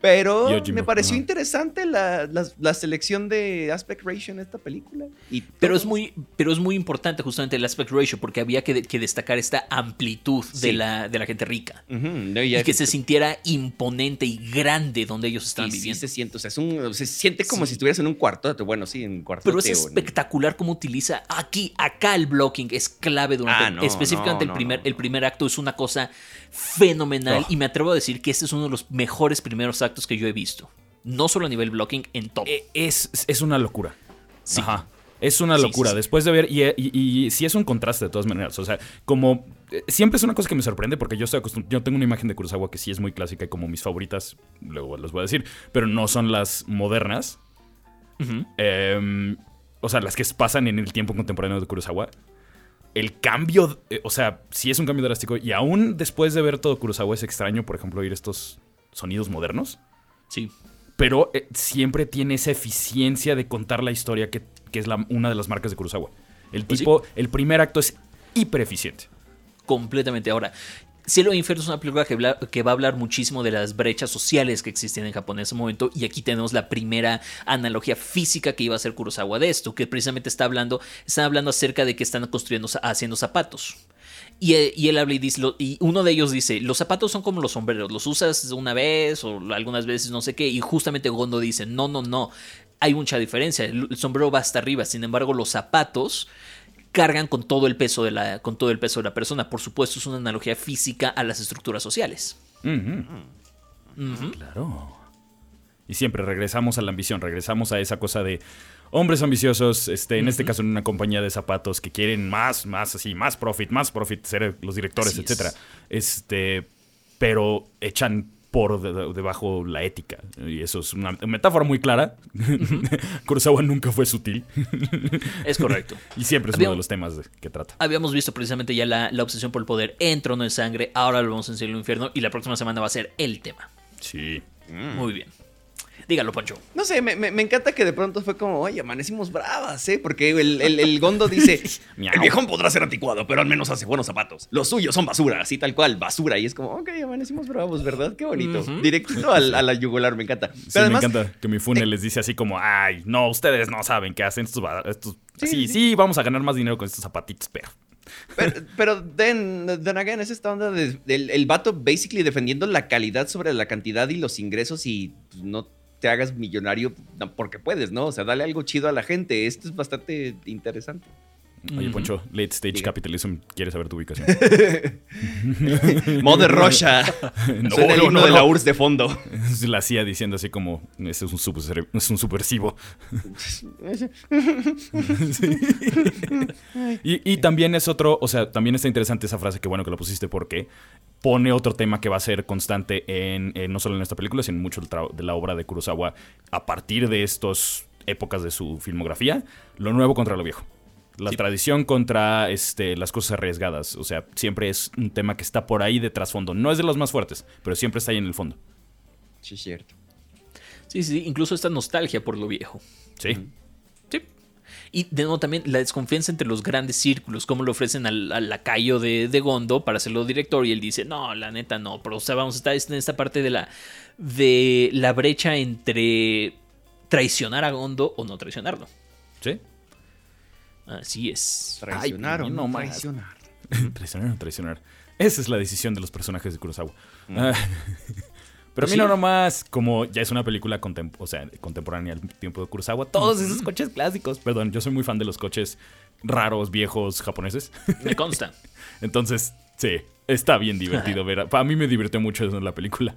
Pero Yojimbo, me pareció interesante la, la- la selección de aspect ratio en esta película. Y Pero es, muy, pero es muy importante justamente el aspect ratio, porque había que, que destacar esta amplitud de, la, de la gente rica. No, Y que se sintiera imponente y grande donde ellos y estaban sí viviendo. se siente, o sea, es un- se siente como Sí. si estuvieras en un cuarto, bueno, sí, en cuarto. Pero es espectacular cómo utiliza aquí, acá el blocking es clave durante Ah, no, específicamente no, el primer, el primer acto es una cosa fenomenal Oh. y me atrevo a decir que este es uno de los mejores primeros actos que yo he visto. No solo a nivel blocking, en todo. Eh, Es, es una locura. Sí. Ajá. Es una locura. sí, sí. Después de ver, y, y, y sí es un contraste de todas maneras. O sea, como eh, siempre es una cosa que me sorprende porque yo estoy acostum- yo tengo una imagen de Kurosawa que sí es muy clásica y como mis favoritas, luego les voy a decir, pero no son las modernas. Em, o sea, las que pasan en el tiempo contemporáneo de Kurosawa. El cambio, eh, o sea, sí es un cambio drástico. Y aún después de ver todo Kurosawa es extraño, por ejemplo, oír estos sonidos modernos. Sí. Pero eh, siempre tiene esa eficiencia de contar la historia que, que es la- una de las marcas de Kurosawa. El Pues sí. tipo, el primer acto es hiper eficiente. completamente. Ahora, Cielo e Infierno es una película que, habla- que va a hablar muchísimo de las brechas sociales que existían en Japón en ese momento. Y aquí tenemos la primera analogía física que iba a hacer Kurosawa de esto, que precisamente está hablando, está hablando acerca de que están construyendo, haciendo zapatos. Y, eh, y él habla y dice, lo- y uno de ellos dice, los zapatos son como los sombreros, los usas una vez o algunas veces no sé qué, y justamente Gondo dice, no, no, no, hay mucha diferencia, el, el sombrero va hasta arriba, sin embargo los zapatos cargan con todo el peso de la, con todo el peso de la persona, por supuesto es una analogía física a las estructuras sociales. Claro. Y siempre regresamos a la ambición, regresamos a esa cosa de hombres ambiciosos, este, en este caso en una compañía de zapatos que quieren más, más así, más profit, más profit, ser los directores, es. etcétera. Este, pero echan por de- debajo la ética. Y eso es una metáfora muy clara. Kurosawa nunca fue sutil. Es correcto. y siempre es uno de los temas que trata. Habíamos visto precisamente ya la, la obsesión por el poder en Trono de Sangre, ahora lo vamos en Cielo e Infierno y la próxima semana va a ser el tema. Sí. Muy bien. Dígalo, Poncho. No sé, me, me- me encanta que de pronto fue como, oye, amanecimos bravas, ¿eh? Porque el, el- el Gondo dice, el viejón podrá ser anticuado, pero al menos hace buenos zapatos. Los suyos son basura, así tal cual, basura. Y es como, ok, amanecimos bravos, ¿verdad? Qué bonito. Ujú. Directito al- a la yugular, me encanta. Pero Sí, además, me encanta que mi Fune les dice así como, ay, no, ustedes no saben qué hacen estos... estos Sí, sí, vamos a ganar más dinero con estos zapatitos, pero... Pero, pero then, then again, es esta onda de- del el vato basically defendiendo la calidad sobre la cantidad y los ingresos y pues, no te hagas millonario porque puedes, ¿no? O sea, dale algo chido a la gente. Esto es bastante interesante. Oye. Poncho, Late Stage Diga. Capitalism, ¿quieres saber tu ubicación? Mother Russia. No, Suena el no, himno no, de la. URSS de fondo. Es la CIA diciendo así como, ese es un, super- es un subversivo. Y, y también es otro, o sea, también está interesante esa frase, que bueno que la pusiste porque pone otro tema que va a ser constante en, en- no solo en esta película, sino en mucho de la obra de Kurosawa a partir de estas épocas de su filmografía, lo nuevo contra lo viejo. La Sí. tradición contra este, las cosas arriesgadas. O sea, siempre es un tema que está por ahí de trasfondo. No es de los más fuertes, pero siempre está ahí en el fondo. Sí, es cierto. Sí, sí, incluso esta nostalgia por lo viejo. Sí. Sí. Y de nuevo también la desconfianza entre los grandes círculos, como le ofrecen al, al lacayo de, de Gondo para hacerlo director y él dice, no, la neta no, pero o sea, vamos a estar en esta parte de la, de la brecha entre traicionar a Gondo o no traicionarlo. Sí. Así es. Traicionar Ay, o no más. traicionar. traicionar traicionar. Esa es la decisión de los personajes de Kurosawa. Ah, Pero Pues a mí no sí. nomás, como ya es una película contem- o sea, contemporánea al tiempo de Kurosawa, todos esos coches clásicos, perdón, yo soy muy fan de los coches raros, viejos, japoneses. Me consta. Entonces, sí, está bien divertido ver. A, a mí me divirtió mucho eso en la película.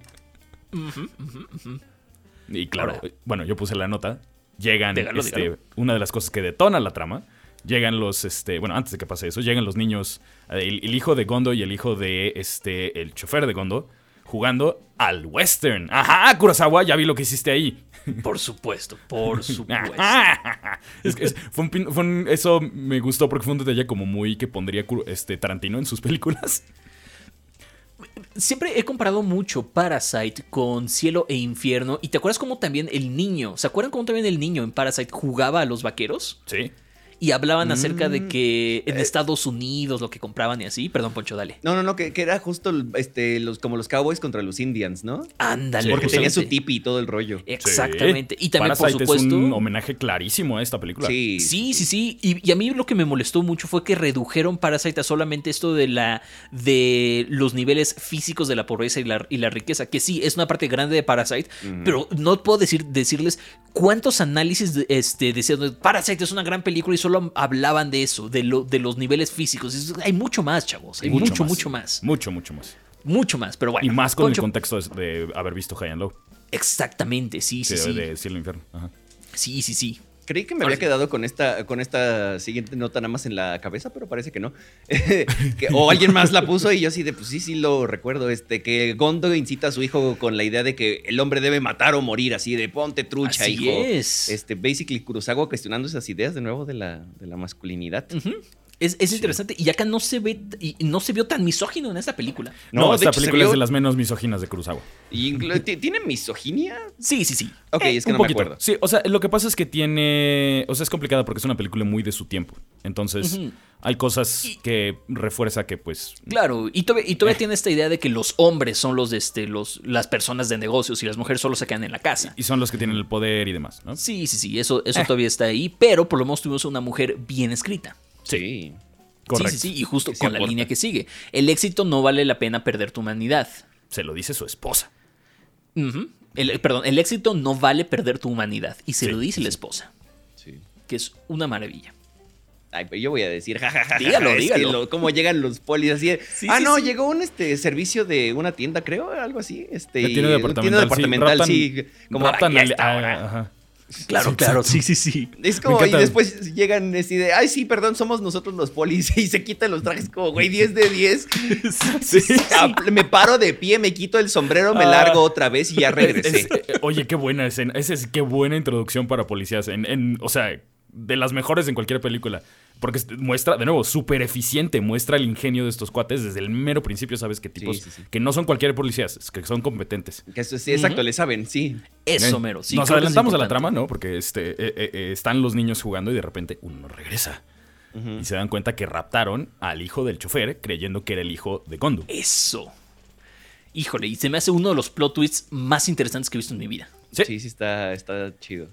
Y claro, Ahora- bueno, yo puse la nota. Llegan, Dígalo, este, dígalo. una de las cosas que detona la trama. Llegan los, este, bueno, antes de que pase eso, llegan los niños, el, el hijo de Gondo y el hijo de, este, el chofer de Gondo, jugando al western. Ajá, Kurosawa, ya vi lo que hiciste ahí. Por supuesto, por supuesto. Es que es- fue un fue un- eso me gustó porque fue un detalle como muy que pondría este, Tarantino en sus películas. Siempre he comparado mucho Parasite con Cielo e Infierno. ¿Y te acuerdas cómo también el niño, ¿se acuerdan cómo también el niño en Parasite jugaba a los vaqueros? Sí. Y hablaban acerca de que Mm, en eh. Estados Unidos lo que compraban y así. Perdón, Poncho, dale. No, no, no, que, que era justo este, los, como los cowboys contra los indians, ¿no? Ándale. Sí, Porque tenía su tipi y todo el rollo. Exactamente. Sí. Y también, Parasite por supuesto. es un homenaje clarísimo a esta película. Sí. Sí, sí, sí. Y, y a mí lo que me molestó mucho fue que redujeron Parasite a solamente esto de la de los niveles físicos de la pobreza y la, y la riqueza. Que sí, es una parte grande de Parasite, pero no puedo decir, decirles cuántos análisis de, este, decían Parasite es una gran película y solo hablaban de eso, de, lo, de los niveles físicos. Hay mucho más, chavos. Hay mucho, mucho más. Mucho, mucho más. Mucho más. Pero bueno. y más con el contexto de, haber visto High and Low. Exactamente, sí, sí, de, sí. de Cielo e Infierno. Ajá. Sí, sí, sí. Creí que me había quedado con esta, con esta siguiente nota nada más en la cabeza, pero parece que no. Que- o alguien más la puso y yo así de, pues sí, sí lo recuerdo. Este, que Gondo incita a su hijo con la idea de que el hombre debe matar o morir, así de ponte trucha, Así hijo. es. Este, basically Kurosawa cuestionando esas ideas de nuevo de la, de la masculinidad. Ujú. Es, es interesante. Y acá no se ve y no se vio tan misógino en esta película. No, No, de esta hecho, película es de las menos misóginas de Kurosawa. Y inclu- ¿ti- ¿Tiene misoginia? Sí, sí, sí. Ok, Eh, es que un no poquito. me acuerdo. Sí, o sea, lo que pasa es que tiene. O sea, es complicada porque es una película muy de su tiempo. Entonces, hay cosas Y- que refuerza que, pues. Claro, y todavía, y todavía Eh. tiene esta idea de que los hombres son los, de este, los, las personas de negocios y las mujeres solo se quedan en la casa. Y son los que tienen el poder y demás, ¿no? Sí, sí, sí, eso, eso Eh. todavía está ahí, pero por lo menos tuvimos una mujer bien escrita. Sí. Correcto. Sí, sí, sí, y justo Sí con la línea que sigue. El éxito no vale la pena perder tu humanidad. Se lo dice su esposa. El- perdón, el éxito no vale perder tu humanidad. Y se Sí, lo dice sí, la esposa, Sí. que es una maravilla. Ay, pero yo voy a decir, jajaja. Dígalo, es que dígalo. lo- cómo llegan los polis así. Sí, ah, sí, no, sí. llegó un este servicio de una tienda, creo, algo así. Este, De tienda departamental, sí, departamental, raptan- sí. Como, raptan "Ay, a al- esta a- hora". ajá. Claro, Sí, claro, sí, sí, sí. Es como, y después llegan así de, ay, sí, perdón, somos nosotros los polis. Y se quitan los trajes como, güey, 10 de 10. Sí. Ah, Me paro de pie, me quito el sombrero, me Ah. largo otra vez y ya regresé. Es- eh, oye, qué buena escena. Esa es qué buena introducción para policías. En, en- o sea, de las mejores en cualquier película. Porque est- muestra, de nuevo, súper eficiente. Muestra el ingenio de estos cuates. Desde el mero principio sabes que tipos sí, sí. que no son cualquier policías, que son competentes. Que eso sí, exacto, le saben, sí. Eso, Eh, mero. Sí, Nos adelantamos a la trama, ¿no? Porque este, eh, eh, eh, están los niños jugando y de repente uno regresa. Y se dan cuenta que raptaron al hijo del chofer creyendo que era el hijo de Gondo. Eso. Híjole, y se me hace uno de los plot twists más interesantes que he visto en mi vida. Sí. Sí, sí, está, está chido.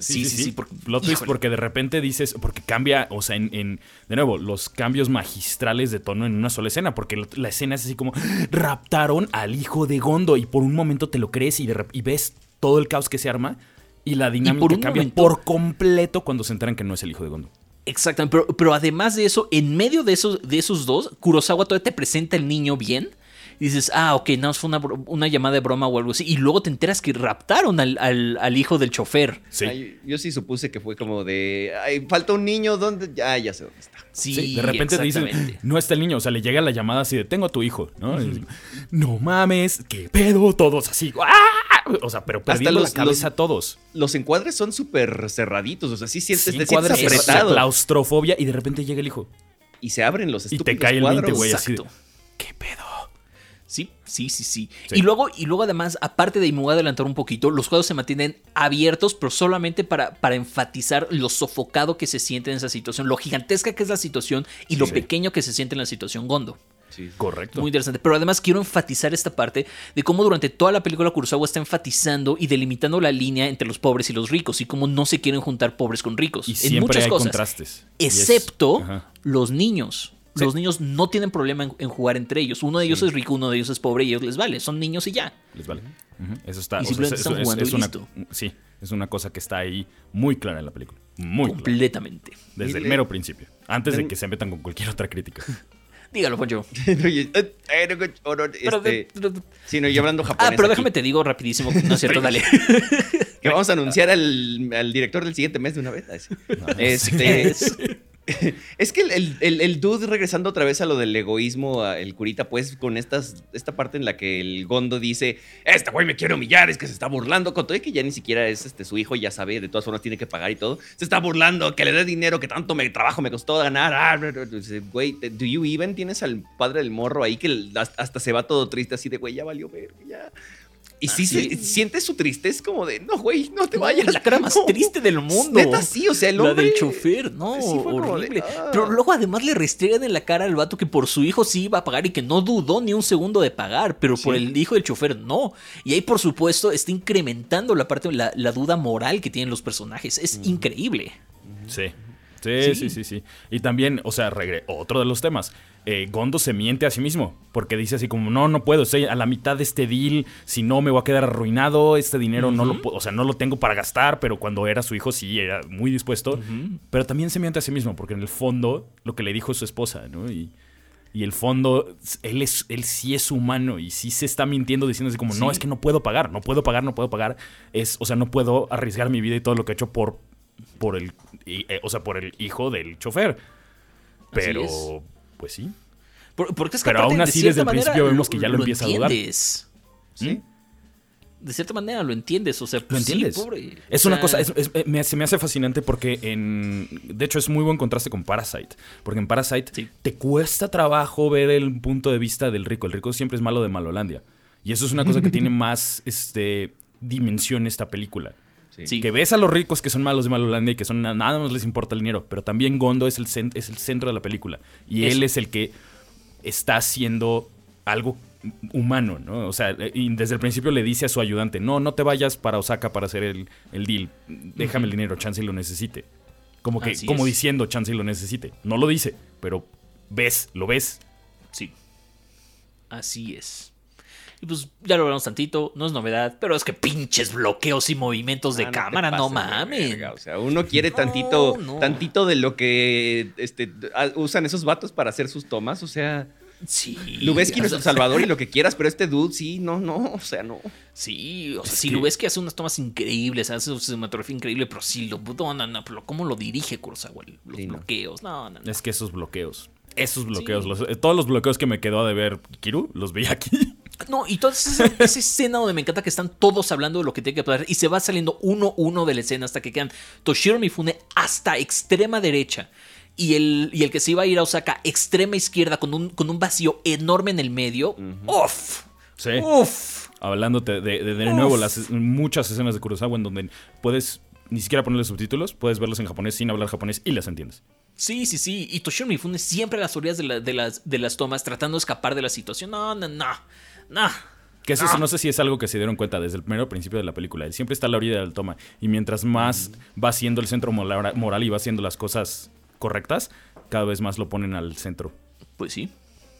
Sí, sí, sí. porque- Plot twist porque de repente dices, porque cambia, o sea, en, en- de nuevo, los cambios magistrales de tono en una sola escena, porque la escena es así como, raptaron al hijo de Gondo y por un momento te lo crees y, de y ves todo el caos que se arma y la dinámica por cambia momento- por completo cuando se enteran que no es el hijo de Gondo. Exactamente, pero, pero además de eso, en medio de esos, de esos dos, Kurosawa todavía te presenta el niño bien. Y dices, ah, ok, no, fue una, llamada de broma o algo así. Y luego te enteras que raptaron al, al- al hijo del chofer. Sí. Ay, yo sí supuse que fue como de, ay, falta un niño, ¿dónde? Ya, ya sé dónde está. Sí, Sí, de repente te dicen, no está el niño, o sea, le llega la llamada así de, tengo a tu hijo, ¿no? No mames, qué pedo, todos así, ¡ah! O sea, pero perdiendo los- la cabeza los- todos. Los encuadres son súper cerraditos, o sea, sí sientes, Sí, te sientes apretado. claustrofobia y de repente llega el hijo. Y se abren los Y te estúpidos cae el 20, cuadros. güey, así de. ¿qué pedo? Sí, sí, sí, sí, Sí. Y luego, y luego además, aparte de, y me voy a adelantar un poquito, los cuadros se mantienen abiertos, pero solamente para, para enfatizar lo sofocado que se siente en esa situación, lo gigantesca que es la situación y lo Sí. pequeño que se siente en la situación Gondo. Sí. Correcto. Muy interesante. Pero además quiero enfatizar esta parte de cómo durante toda la película Kurosawa está enfatizando y delimitando la línea entre los pobres y los ricos y cómo no se quieren juntar pobres con ricos. y en siempre muchas hay cosas. contrastes. Excepto los niños. Sí. Los niños no tienen problema en, en jugar entre ellos. Uno de ellos es rico, uno de ellos es pobre y ellos les vale. Son niños y ya. Les vale. Eso está. Y o sea, simplemente es- están es- jugando es y una- listo. Sí, es una cosa que está ahí muy clara en la película. Muy clara. completamente. Desde el mero principio. Antes de Ten- que se metan con cualquier otra crítica. Dígalo, Poncho. Este, sí, no, yo hablando japonés. ah, pero aquí, déjame te digo rapidísimo. No es cierto, dale. Que vamos a anunciar al, al director del siguiente mes de una vez. Este, Es- es que el, el- el- dude, regresando otra vez a lo del egoísmo, el curita, pues con esta parte en la que el Gondo dice, este güey me quiere humillar, es que se está burlando, con todo y que ya ni siquiera es este, su hijo, ya sabe, de todas formas tiene que pagar y todo, se está burlando, que le dé dinero, que tanto me, trabajo me costó ganar. Ah, Güey, ¿do you even? Tienes al padre del morro ahí que hasta se va todo triste así de, güey, ya valió ver, ya. Y sí, Así se- es. siente su tristeza como de, no, güey, no te vayas. La cara más No. triste del mundo. Neta, sí, o sea, el La hombre... del chofer, no, Sí, fue como de, horrible. ah. Pero luego además le restregan en la cara al vato que por su hijo sí iba a pagar y que no dudó ni un segundo de pagar, pero por Sí. el hijo del chofer no. Y ahí por supuesto está incrementando la parte, la, la duda moral que tienen los personajes. Es increíble. Sí. Sí, Sí. sí, sí, sí. Y también, o sea, regre otro de los temas. Eh, Gondo se miente a sí mismo porque dice así como, no, no puedo, estoy a la mitad de este deal, si no me voy a quedar arruinado, este dinero no lo puedo, o sea, no lo tengo para gastar, pero cuando era su hijo sí era muy dispuesto. Pero también se miente a sí mismo porque en el fondo lo que le dijo es su esposa, ¿no? Y, y el fondo, él, es, él sí es humano y sí se está mintiendo diciendo así como, no, es que no puedo pagar, no puedo pagar, no puedo pagar. Es, o sea, no puedo arriesgar mi vida y todo lo que he hecho por, por el, y, eh, o sea, por el hijo del chofer. Pero, es. pues sí. Por- Porque es que Pero aparte, aún así, desde el principio vemos que ya lo empieza a dudar. Sí. De cierta manera lo entiendes, o sea, ¿Lo pues, sí, entiendes? pobre. Es O una cosa, es- es- me- se me hace fascinante porque en... De hecho, es muy buen contraste con Parasite. Porque en Parasite Sí. te cuesta trabajo ver el punto de vista del rico. El rico siempre es malo de Malolandia. Y eso es una cosa que tiene más este, dimensión esta película. Sí. Que ves a los ricos que son malos de Malolandia y que son nada más les importa el dinero. Pero también Gondo es el, es el centro de la película. Y Eso. él es el que está haciendo algo humano, ¿no? O sea, eh, y desde el principio le dice a su ayudante, no, no te vayas para Osaka para hacer el, el deal. Déjame el dinero, chance y lo necesite. Como que, Así como es. diciendo, chance y lo necesite. No lo dice, pero ves, lo ves. Sí. Así es. Y pues ya lo hablamos tantito, no es novedad, pero es que pinches bloqueos y movimientos de Ah, cámara, no pases de mames. verga, O sea, uno quiere No, tantito, no. tantito de lo que este, usan esos vatos para hacer sus tomas. O sea, Sí. Lubeski no es el Salvador y lo que quieras, pero este dude sí, no, no, o sea, no. Sí, o sea, si que hace unas tomas increíbles, hace su cinematografía increíble, pero sí, lo, no, no, no, pero ¿cómo lo dirige Kurosawa? Los Sí, no. bloqueos, no, no, no. Es que esos bloqueos. Esos bloqueos. Sí. los- eh, todos los bloqueos que me quedó de ver Kiru, los vi aquí. No, y toda esa, esa escena donde me encanta que están todos hablando de lo que tiene que pasar y se va saliendo uno uno de la escena hasta que quedan Toshiro Mifune hasta extrema derecha y el, y el que se iba a ir a Osaka extrema izquierda con un, con un vacío enorme en el medio. ¡Uf! Sí. ¡Uf! Hablándote de, de, de nuevo, las, muchas escenas de Kurosawa en donde puedes ni siquiera ponerle subtítulos, puedes verlos en japonés sin hablar japonés y las entiendes. Sí, sí, sí. Y Toshiro Mifune siempre a las orillas de, la- de las, de las tomas tratando de escapar de la situación. No, no, no. No. Que es eso, no sé si es algo que se dieron cuenta desde el primero principio de la película. Él siempre está a la orilla del toma. Y mientras más va siendo el centro moral y va haciendo las cosas correctas, cada vez más lo ponen al centro. Pues sí.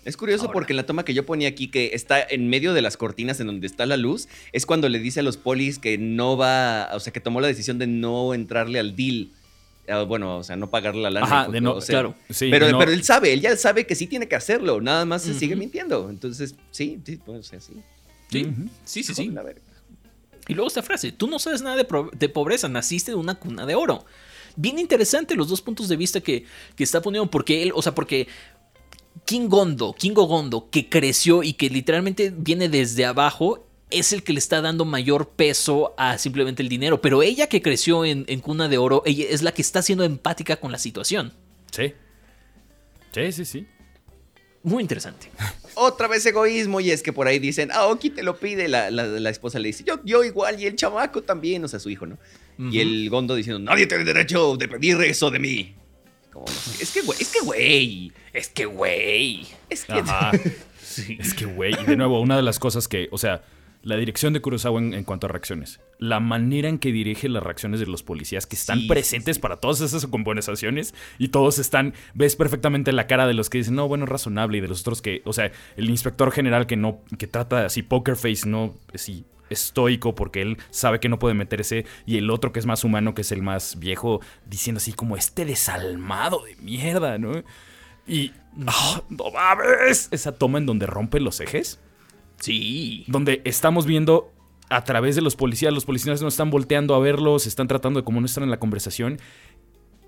Es curioso Ahora. porque en la toma que yo ponía aquí, que está en medio de las cortinas en donde está la luz, es cuando le dice a los polis que no va, o sea, que tomó la decisión de no entrarle al deal. Ah, Bueno, o sea, no pagar la lana. Ajá, de no- o sea, claro. Sí, pero, no- pero él sabe, él ya sabe que sí tiene que hacerlo, nada más se sigue mintiendo. Entonces, sí, sí, pues, o sea, sí. Sí, sí, sí. Y luego esta frase, tú no sabes nada de, de pobreza, naciste de una cuna de oro. Bien interesante los dos puntos de vista que, que está poniendo, porque él, o sea, porque King Gondo, Kingo Gondo, que creció y que literalmente viene desde abajo, es el que le está dando mayor peso a simplemente el dinero. Pero ella que creció en, en cuna de oro, ella es la que está siendo empática con la situación. Sí. Sí, sí, sí. Muy interesante. Otra vez egoísmo, y es que por ahí dicen, ah, Oki te lo pide. La, la- la esposa le dice, yo, yo igual, y el chamaco también, o sea, su hijo, ¿no? Y el Gondo diciendo, nadie tiene derecho de pedir eso de mí. Como, es que, güey, es que, güey, Es que, güey. es que... Ajá. Es que, güey, y de nuevo, una de las cosas que, o sea, la dirección de Kurosawa en, en cuanto a reacciones, la manera en que dirige las reacciones de los policías que están Sí, presentes para todas esas compensaciones y todos están, ves perfectamente la cara de los que dicen, no, bueno, razonable, y de los otros que, o sea, el inspector general que no, que trata así, poker face, no, así, estoico porque él sabe que no puede meterse y el otro que es más humano, que es el más viejo, diciendo así como este desalmado de mierda, ¿no? Y... ¡ah, ¡No mames! Esa toma en donde rompe los ejes. Sí. Donde estamos viendo a través de los policías. Los policías no están volteando a verlos. Están tratando de como no estar en la conversación.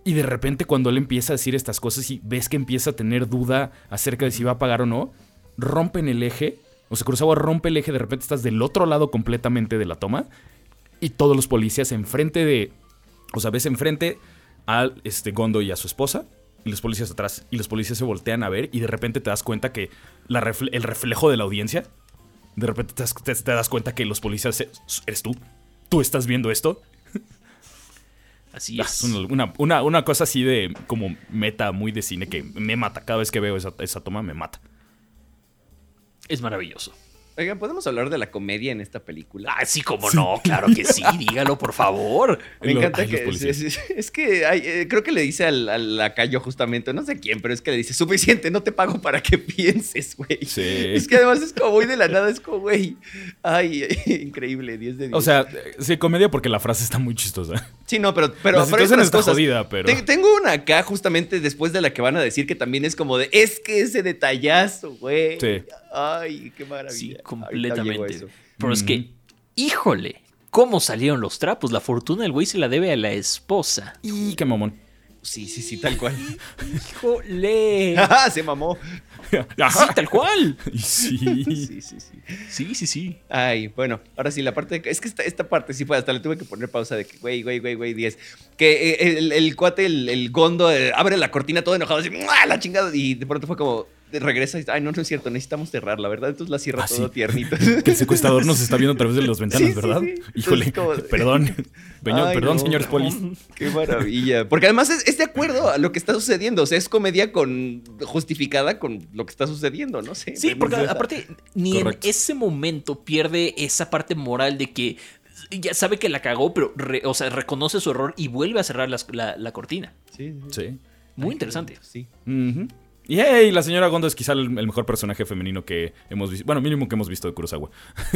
Y de repente cuando él empieza a decir estas cosas y ves que empieza a tener duda acerca de si va a pagar o no, rompen el eje. O sea, Kurosawa rompe el eje, de repente estás del otro lado completamente de la toma. Y todos los policías enfrente de... O sea, ves enfrente a este Gondo y a su esposa. Y los policías atrás. Y los policías se voltean a ver y de repente te das cuenta que el reflejo de la audiencia... De repente te das, te- te das cuenta que los policías... ¿Eres tú? ¿Tú estás viendo esto? Así Ah, es. una- una- una cosa así de como meta muy de cine que me mata. Cada vez que veo esa, esa toma me mata. Es maravilloso. Oigan, ¿podemos hablar de la comedia en esta película? Ah, sí, como no, claro que sí, dígalo, por favor. Me Lo- encanta ay, que es, es- es que hay, eh, creo que le dice al, al lacayo justamente, no sé quién, pero es que le dice, suficiente, no te pago para que pienses, güey. Sí. Es que además es como muy de la nada, es como, güey, ay, increíble, 10 de 10. O sea, sí, comedia porque la frase está muy chistosa. sí, no, pero, pero, la situación está cosas. jodida, pero... Te- Tengo una acá justamente después de la que van a decir que también es como de, es que ese detallazo, güey. Sí. Ay, qué maravilla. Sí, completamente. Pero es que, híjole, ¿cómo salieron los trapos? La fortuna del güey se la debe a la esposa. Y qué mamón. Sí, sí, sí, tal cual. ¡Híjole! Se mamó. Sí, tal cual. Sí. Sí, sí, sí. Sí, sí, sí. Ay, bueno, ahora sí, la parte de, Es que esta, esta parte sí fue, hasta le tuve que poner pausa de que, güey, güey, güey, güey, 10. Que eh, el, el cuate, el, el gondo, eh, abre la cortina todo enojado, así, ¡mua! la chingada. Y de pronto fue como, regresa y dice, ay, no, no es cierto, necesitamos cerrar, la verdad. Entonces la cierra Ah, todo sí. tiernito. Que el secuestrador nos está viendo a través de las ventanas, Sí, ¿verdad? sí. Híjole, como perdón. Peño- Ay, perdón, no. señores polis. Qué maravilla. Porque además es, es de acuerdo a lo que está sucediendo. O sea, es comedia con justificada con lo que está sucediendo, no sé. Sí, porque aparte, ni Correcto. en ese momento pierde esa parte moral de que ya sabe que la cagó, pero, re- o sea, reconoce su error y vuelve a cerrar la, la cortina. Sí, sí. Sí. Muy interesante. Sí. Y hey, la señora Gondo es quizá el, el mejor personaje femenino que hemos visto. Bueno, mínimo que hemos visto de Kurosawa.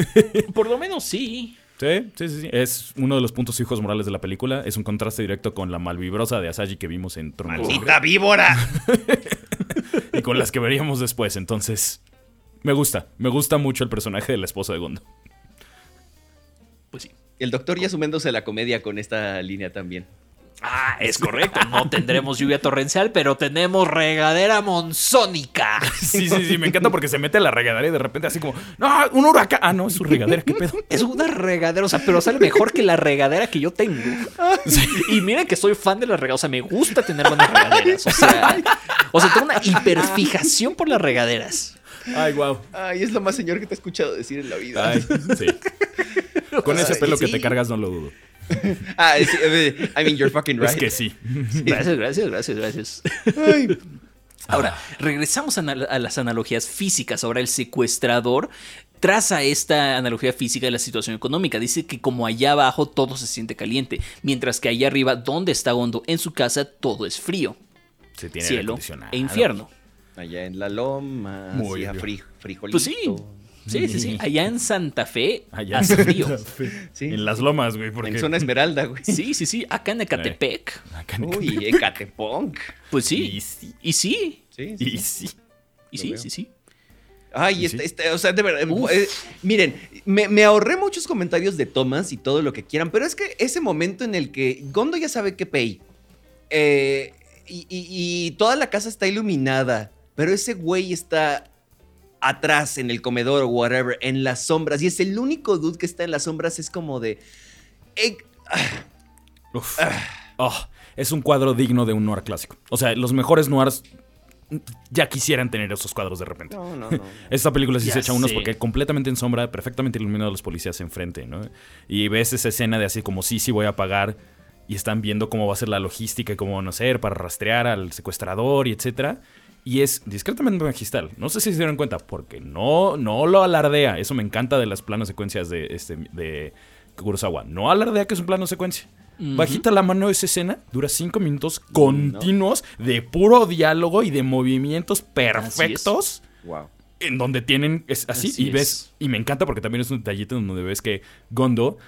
Por lo menos sí. Sí, sí, sí, sí. Es uno de los puntos fijos morales de la película. Es un contraste directo con la malvibrosa de Asaji que vimos en Trono. ¡Maldita víbora! y con las que veríamos después. Entonces, me gusta. Me gusta mucho el personaje de la esposa de Gondo. Pues sí. El doctor ya sumándose a la comedia con esta línea también. Ah, es correcto. No tendremos lluvia torrencial, pero tenemos regadera monzónica. Sí, sí, sí, me encanta porque se mete a la regadera y de repente así como, no, un huracán. Ah, no, es su regadera, qué pedo. Es una regadera, o sea, pero sale mejor que la regadera que yo tengo. Y miren que soy fan de las regaderas, o sea, me gusta tener buenas regaderas. O sea, o sea, tengo una hiperfijación por las regaderas. Ay, wow. Ay, es lo más señor que te he escuchado decir en la vida. Ay, sí. Con ese Ay, pelo que te cargas no lo dudo. Ah, sí, eh, I mean, you're fucking right. Es que sí. Gracias, gracias, gracias, gracias. Ay, Ahora, regresamos a, las analogías físicas. Ahora el secuestrador traza esta analogía física de la situación económica. Dice que como allá abajo todo se siente caliente, mientras que allá arriba, donde está Gondo, en su casa, todo es frío. Se tiene cielo e infierno. allá en la loma, Muy frijolito. Pues sí. Sí, sí, sí. Allá en Santa Fe Allá hace frío. Sí. En las lomas, güey. Porque... En zona esmeralda, güey. Sí, sí, sí. Acá en Ecatepec. Acá en- Uy, Ecatepunk. Pues Y sí. sí. Y sí. Sí, sí, Y sí. sí. Y sí, sí, sí. Ay, Sí, este, sí. este, o sea, de verdad. Eh, miren, me, me ahorré muchos comentarios de Thomas y todo lo que quieran, pero es que ese momento en el que Gondo ya sabe que pay eh, y, y- y toda la casa está iluminada, pero ese güey está atrás en el comedor o whatever, en las sombras, y es el único dude que está en las sombras, es como de. eh, Uf. Oh, es un cuadro digno de un noir clásico. O sea, los mejores noirs ya quisieran tener esos cuadros de repente. no, no, no. Esta película sí Ya se echa unos porque completamente en sombra, perfectamente iluminado los policías enfrente, ¿no? Y ves esa escena de así como sí, sí voy a pagar y están viendo cómo va a ser la logística y cómo van a hacer para rastrear al secuestrador y etcétera. Y es discretamente magistral. No sé si se dieron cuenta, porque no, no lo alardea. Eso me encanta de las planos secuencias de, este, de Kurosawa. No alardea que es un plano secuencia. Bajita la mano esa escena, dura cinco minutos continuos de puro diálogo y de movimientos perfectos Wow. en donde tienen es así, Así y ves es. y me encanta porque también es un detallito en donde ves que Gondo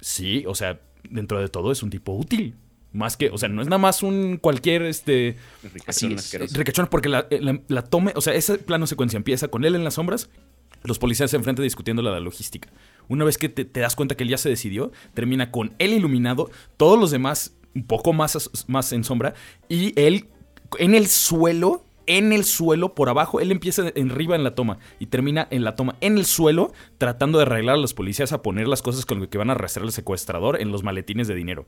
sí, o sea, dentro de todo es un tipo útil. Más que, o sea, no es nada más un cualquier este Así es. asqueroso. ricachón porque la, la, la tome, o sea, ese plano secuencia empieza con él en las sombras, los policías enfrente discutiendo la, la logística. Una vez que te, te das cuenta que él ya se decidió, termina con él iluminado, todos los demás un poco más, más en sombra, y él en el suelo, en el suelo, por abajo, él empieza en arriba en la toma y termina en la toma en el suelo, tratando de arreglar a los policías a poner las cosas con lo que van a arrastrar al secuestrador en los maletines de dinero.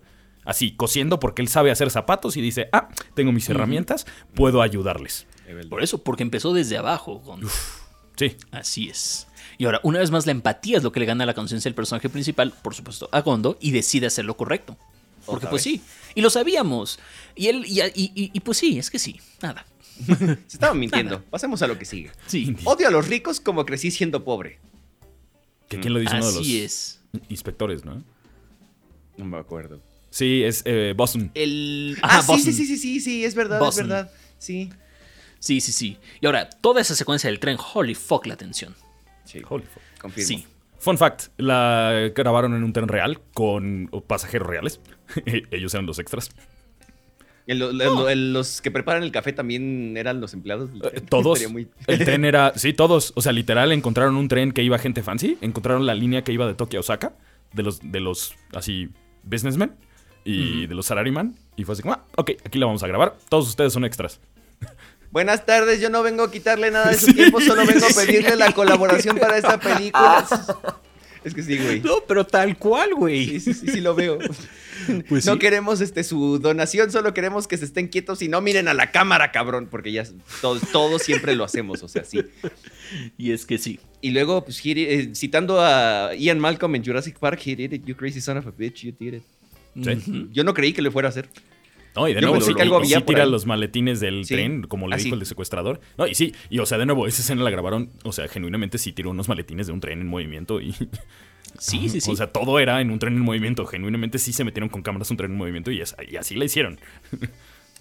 Así, cosiendo porque él sabe hacer zapatos y dice, ah, tengo mis herramientas, puedo ayudarles. Por eso, porque empezó desde abajo. Gondo. Sí, Así es. Y ahora, una vez más, la empatía es lo que le gana la conciencia del personaje principal, por supuesto, a Gondo, y decide hacer lo correcto. Porque Otra pues vez. sí, y lo sabíamos. Y él, y, y- y- y, pues sí, es que sí, nada. Se estaban mintiendo. Pasemos a lo que sigue. Sí, Odio a los ricos como crecí siendo pobre. que quién lo dice uno de los así es. inspectores, ¿no? No me acuerdo. Sí, es eh, Boston. El... Ah, Ajá, Boston. sí, sí, sí, sí, sí, es verdad, Boston. es verdad. Sí. Sí, sí, sí. Y ahora, toda esa secuencia del tren, holy fuck la atención. Sí. Holy fuck. Confirmo. Sí. Fun fact, la grabaron en un tren real con pasajeros reales. Ellos eran los extras. El- lo- lo- el- los que preparan el café también eran los empleados. del Eh, tren. todos. Muy- El tren era. Sí, todos. O sea, literal, encontraron un tren que iba gente fancy. Encontraron la línea que iba de Tokio a Osaka. De los, de los así, businessmen. Y de los salaryman. Y fue así como, ah, ok, aquí la vamos a grabar. Todos ustedes son extras. Buenas tardes, yo no vengo a quitarle nada de su tiempo, solo vengo a pedirle la colaboración para esta película. Es que sí, güey. No, pero tal cual, güey. Sí, sí, sí, sí lo veo. Pues no sí. queremos este su donación, solo queremos que se estén quietos y no miren a la cámara, cabrón, porque ya todos, todos siempre lo hacemos, o sea, sí. Y es que sí. Y luego, pues, eh, citando a Ian Malcolm en Jurassic Park, he did it, you crazy son of a bitch, you did it. Sí. Yo no creí que le fuera a hacer. No, y de Yo nuevo, sí, que algo había sí tira los maletines del Sí. tren, como le Ah, dijo sí. el secuestrador. No, y sí, y o sea, de nuevo, esa escena la grabaron, o sea, genuinamente sí tiró unos maletines de un tren en movimiento y... Sí, sí, sí. O sea, todo era en un tren en movimiento. Genuinamente sí se metieron con cámaras un tren en movimiento y, es- y así la hicieron.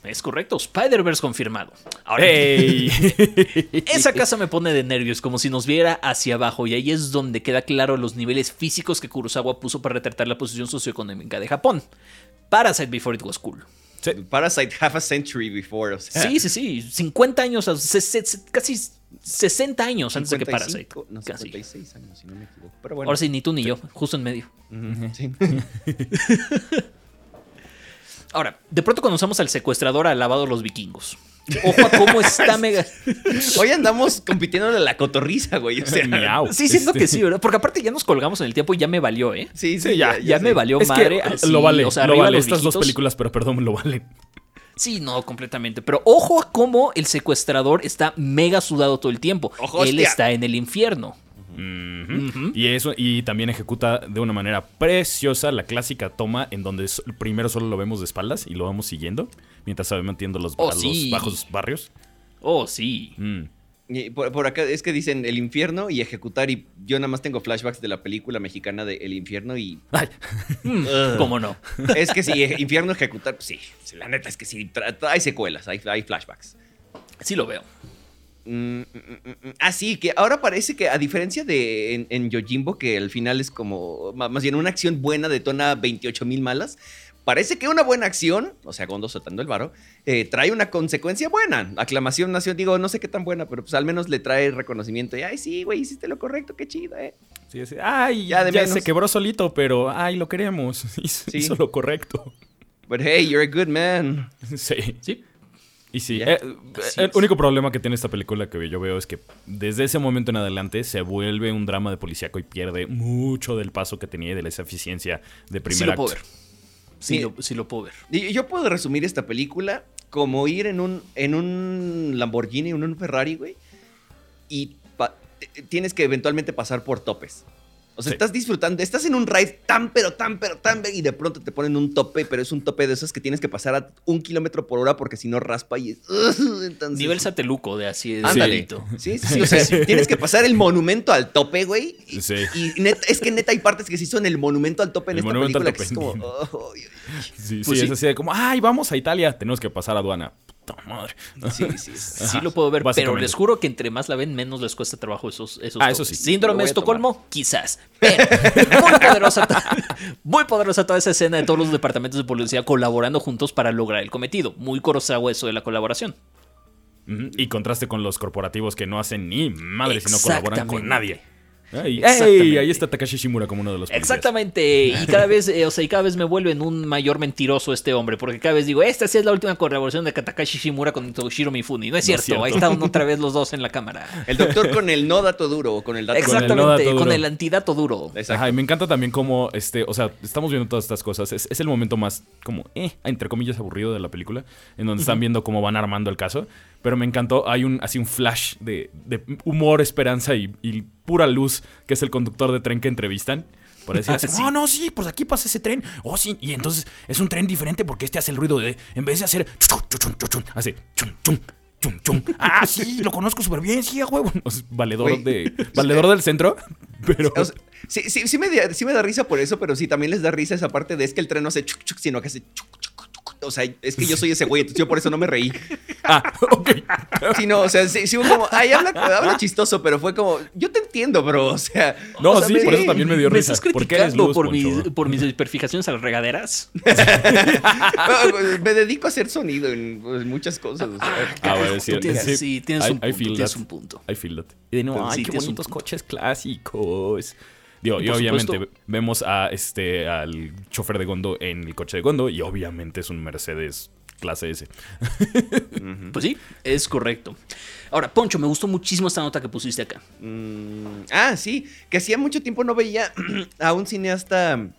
es correcto. Spider-Verse confirmado. Ahora, ¡Ey! esa casa me pone de nervios, como si nos viera hacia abajo. Y ahí es donde queda claro los niveles físicos que Kurosawa puso para retratar la posición socioeconómica de Japón. Parasite Before It Was Cool. Sí. Parasite half a century before, o sea. Sí, sí, sí. 50 años, casi 60 años antes de que Parasite. 55, No, Casi. 56 años, si no me equivoco. Pero bueno. Ahora sí, ni tú ni yo, justo en medio. Ujú, sí. Ahora, de pronto conocemos al secuestrador alabado de los vikingos. Ojo a cómo está mega. Hoy andamos compitiendo en la cotorriza, güey. O sea, Miau. Sí, siento Este- que sí, ¿verdad? Porque aparte ya nos colgamos en el tiempo y ya me valió, ¿eh? Sí, sí, Sí, ya, Ya me sé. valió Es madre. así, lo vale, o sea, lo vale. Estas dos películas, pero perdón, lo valen. Sí, no, completamente. Pero ojo a cómo el secuestrador está mega sudado todo el tiempo. Ojo, Él hostia. está en el infierno. Y eso, y también ejecuta de una manera preciosa la clásica toma en donde primero solo lo vemos de espaldas y lo vamos siguiendo mientras se va metiendo los, Oh, a los sí. bajos barrios. Oh, sí. Mm. Y por, por acá es que dicen el infierno y ejecutar. Y yo nada más tengo flashbacks de la película mexicana de El infierno. Y Ay, Mm, ¿Cómo no? es que sí, eh, infierno, ejecutar, pues sí. La neta es que sí. hay secuelas, hay, hay flashbacks. Sí lo veo. Mm, mm, mm, mm. Ah, sí, que ahora parece que a diferencia de en, en Yojimbo, que al final es como, más bien una acción buena detona 28 mil malas, parece que una buena acción, o sea, Gondo soltando el varo, eh, trae una consecuencia buena. Aclamación nación, digo, no sé qué tan buena, pero pues al menos le trae reconocimiento y, ay, sí, güey, hiciste lo correcto, qué chido, eh. sí, sí. Ay, Ya ya, de menos. se quebró solito, pero ay, lo queremos. Hizo, Sí. hizo lo correcto. But hey, you're a good man. Sí. Sí. Y sí, eh, Así el es. único problema que tiene esta película que yo veo es que desde ese momento en adelante se vuelve un drama de policíaco y pierde mucho del paso que tenía y de esa eficiencia de Sí primer lo acto. puedo ver. Sí, Sí. lo, sí lo puedo ver. Y yo puedo resumir esta película como ir en un, en un Lamborghini, en un Ferrari, güey, y tienes que eventualmente pasar por topes. O sea, Sí. estás disfrutando, estás en un ride tan, pero tan, pero tan, y de pronto te ponen un tope, pero es un tope de esos que tienes que pasar a un kilómetro por hora porque si no raspa y es... entonces- Nivel sateluco de así de Ándale. Sí, sí, sí. O sea, tienes que pasar el monumento al tope, güey. Y, Sí. y neta- es que neta hay partes que sí son el monumento al tope en El esta película que es como... oh. Sí, Pues sí, sí. es así de como, ay, vamos a Italia, tenemos que pasar aduana. Puta madre. Sí, sí, sí. Sí Ajá, lo puedo ver, pero les juro que entre más la ven, menos les cuesta trabajo esos, esos Ah, eso sí. Síndrome de Estocolmo, quizás. Pero muy poderosa, muy poderosa toda esa escena de todos los departamentos de policía colaborando juntos para lograr el cometido. Muy Kurosawa eso de la colaboración. Y contraste con los corporativos que no hacen ni madre si no colaboran con nadie. Ay, Exactamente. ey, ahí está Takashi Shimura como uno de los policías. Exactamente. Y cada vez, eh, o sea, y cada vez me vuelven un mayor mentiroso este hombre, porque cada vez digo, esta sí es la última colaboración de Katakashi Shimura con Toshiro Mifune. No es No es cierto, cierto. ahí están otra vez los dos en la cámara. El doctor con el no dato duro o con el dato Con el no Exactamente, dato con duro. el antidato duro. Exacto. Ajá, y me encanta también como, este, o sea, estamos viendo todas estas cosas. Es, es el momento más, como, eh, entre comillas, aburrido de la película, en donde están viendo cómo van armando el caso. Pero me encantó, hay un, así un flash de, de humor, esperanza y, y pura luz, que es el conductor de tren que entrevistan. Por decir así, Sí. no, no, sí, pues aquí pasa ese tren. Oh, sí, y entonces es un tren diferente porque este hace el ruido de, en vez de hacer, hace, chun, chun, chun, chun. Ah, sí, lo conozco súper bien, sí, a huevo. O sea, valedor, de, valedor del centro, pero... O sea, sí, sí, sí me, da- sí me da risa por eso, pero sí también les da risa esa parte de es que el tren no hace chuc, chuc, sino que hace chuc, chuc. O sea, es que yo soy ese güey, entonces yo por eso no me reí. Ah, ok. Sí, no, o sea, sí, sí fue como, ay, habla, habla chistoso, pero fue como, yo te entiendo, bro, o sea. No, o sea, sí, me- por eso también me dio ¿Me risa. estás ¿Por qué eres criticando luz, por, Poncho? mis, por mis hiperfijaciones a las regaderas? me dedico a hacer sonido en, pues, muchas cosas. o sea. Ah, bueno, sí, Tú tienes- sí. sí, tienes I- un I punto, tienes un punto. I feel that. Y de nuevo, Sí, ay, qué bonitos coches clásicos. Digo, y obviamente supuesto. vemos a este al chofer de Gondo en el coche de Gondo y obviamente es un Mercedes clase S. Pues sí, es correcto. Ahora, Poncho, me gustó muchísimo esta nota que pusiste acá. Mm, ah, sí, que hacía mucho tiempo no veía a un cineasta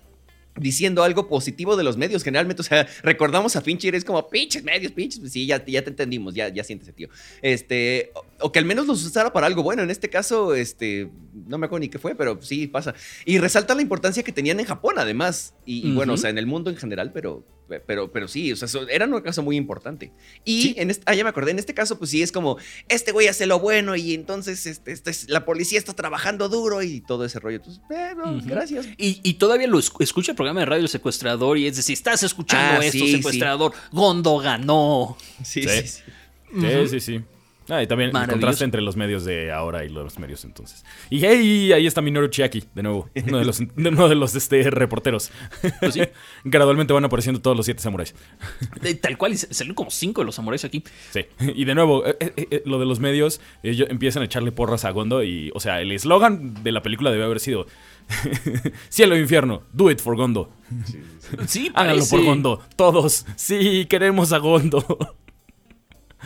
diciendo algo positivo de los medios generalmente, o sea, recordamos a Fincher, es como, pinches medios, pinches, pues sí, ya, ya te entendimos, ya, ya siéntese, tío. Este, o, o que al menos los usara para algo bueno, en este caso, este, no me acuerdo ni qué fue, pero sí pasa. Y resalta la importancia que tenían en Japón, además, y, y bueno, o sea, en el mundo en general, pero, pero, pero sí, o sea, so- era un caso muy importante. Y Sí. en este, ah, ya me acordé, en este caso, pues sí, es como, este güey hace lo bueno y entonces este, este es- la policía está trabajando duro y todo ese rollo. Entonces, eh, no, Ujú. gracias. Y, y todavía lo esc- escucha el programa de radio El Secuestrador y es decir, estás escuchando Ah, esto, sí, Secuestrador, Gondo ganó. Sí, Sí. sí, sí. Sí, sí, sí. Ah, y también el contraste entre los medios de ahora y los medios entonces. Y hey, ahí está Minoru Chiaki, de nuevo, uno de los, uno de los este, reporteros. Pues sí. Gradualmente van apareciendo todos los siete samuráis. Tal cual, y s- salieron como cinco de los samuráis aquí. Sí. Y de nuevo, eh, eh, eh, lo de los medios, ellos empiezan a echarle porras a Gondo y, o sea, el eslogan de la película debe haber sido Cielo e infierno, do it for Gondo. Sí, Háganlo parece. por Gondo, todos. Sí, queremos a Gondo.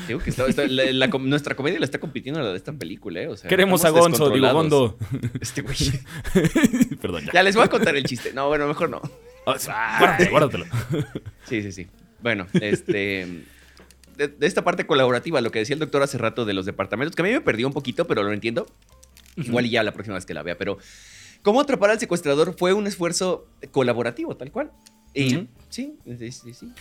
Digo que está- está- la- la com- nuestra comedia la está compitiendo a la de esta película, ¿eh? O sea, queremos a Gonzo, digo. Gondo. Este güey. Perdón, ya. Ya les voy a contar el chiste. No, bueno, mejor no. Ah, guárdatelo, guárdatelo. Sí, sí, sí. Bueno, este. De, de esta parte colaborativa, lo que decía el doctor hace rato de los departamentos, que a mí me perdió un poquito, pero lo entiendo. Igual y ya la próxima vez que la vea, pero. ¿Cómo atrapar al secuestrador? Fue un esfuerzo colaborativo, tal cual. Y sí, sí, sí, sí.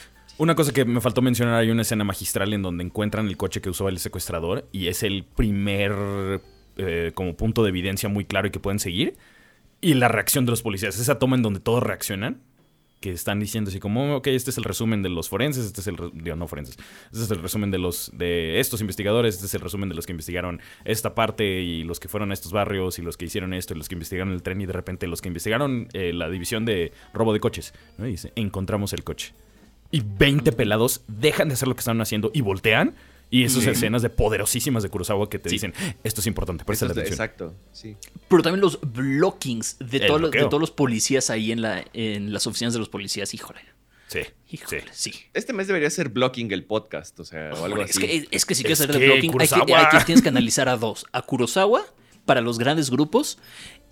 Una cosa que me faltó mencionar, hay una escena magistral en donde encuentran el coche que usaba el secuestrador y es el primer eh, como punto de evidencia muy claro y que pueden seguir. Y la reacción de los policías, esa toma en donde todos reaccionan, que están diciendo así como, ok, este es el resumen de los forenses, este es el, digo, forenses, este es el resumen de los, de estos investigadores, este es el resumen de los que investigaron esta parte y los que fueron a estos barrios y los que hicieron esto y los que investigaron el tren y de repente los que investigaron eh, la división de robo de coches, ¿no? Y dice, encontramos el coche. Y 20 pelados dejan de hacer lo que están haciendo y voltean. Y esas escenas de poderosísimas de Kurosawa que te Sí. dicen, esto es importante, Eso presta es- atención. exacto, sí. Pero también los blockings de, El todos los, de todos los policías ahí en, la, en las oficinas de los policías. Híjole. Sí, Híjole, sí. sí. Este mes debería ser blocking el podcast, o sea, o algo Hombre, así. es, que, es que si Es quieres hacer de que blocking, hay que, Kurosawa. hay que- tienes que analizar a dos. A Kurosawa para los grandes grupos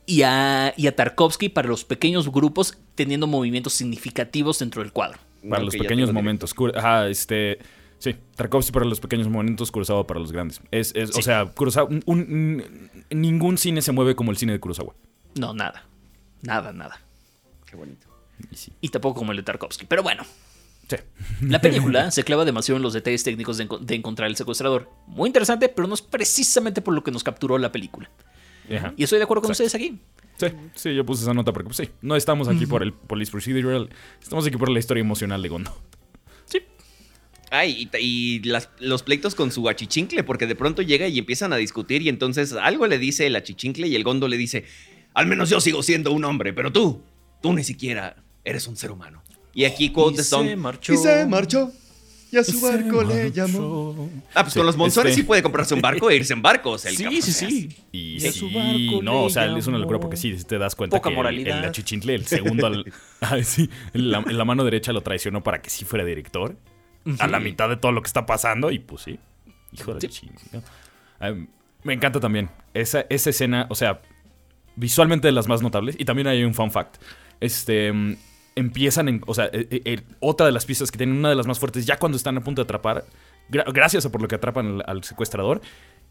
y a, y a Tarkovsky para los pequeños grupos teniendo movimientos significativos dentro del cuadro. Para No, los pequeños momentos. Ajá, este. Sí, Tarkovsky para los pequeños momentos, Kurosawa para los grandes. Es, es- O sea, Kurosawa. un- un- ningún cine se mueve como el cine de Kurosawa. No, nada. Nada, nada. Qué bonito. Y sí. Y tampoco como el de Tarkovsky. Pero bueno, Sí. la película se clava demasiado en los detalles técnicos de, de encontrar el secuestrador. Muy interesante, pero no es precisamente por lo que nos capturó la película. Ajá. Y estoy de acuerdo con Exacto. ustedes aquí. Sí, sí, yo puse esa nota porque, pues, sí, no estamos aquí por el Police Procedural, estamos aquí por la historia emocional de Gondo. Sí. Ay, y, y las- los pleitos con su achichincle, porque de pronto llega y empiezan a discutir y entonces algo le dice el achichincle y el gondo le dice, al menos yo sigo siendo un hombre, pero tú, tú ni siquiera eres un ser humano. Y aquí quote Y the song. se marchó. Y se marchó. Y a su barco le llamó. Ah, pues Sí, con los monzones este- sí puede comprarse un barco e irse en barco. o sea, el Sí, sí, sí. Y, Y a sí, su barco no, le o sea, es una locura porque sí, te das cuenta Poca que el- moralidad. el achichincle, el segundo, al, ah, sí, la, la mano derecha lo traicionó para que sí fuera director. A la mitad de todo lo que está pasando y pues sí, hijo de Sí. chinga. Ah, me encanta también esa, esa escena, o sea, visualmente de las más notables. Y también hay un fun fact. Este... Empiezan en. O sea, eh, eh, eh, otra de las pistas que tienen, una de las más fuertes, ya cuando están a punto de atrapar, gra- gracias a por lo que atrapan al, al secuestrador,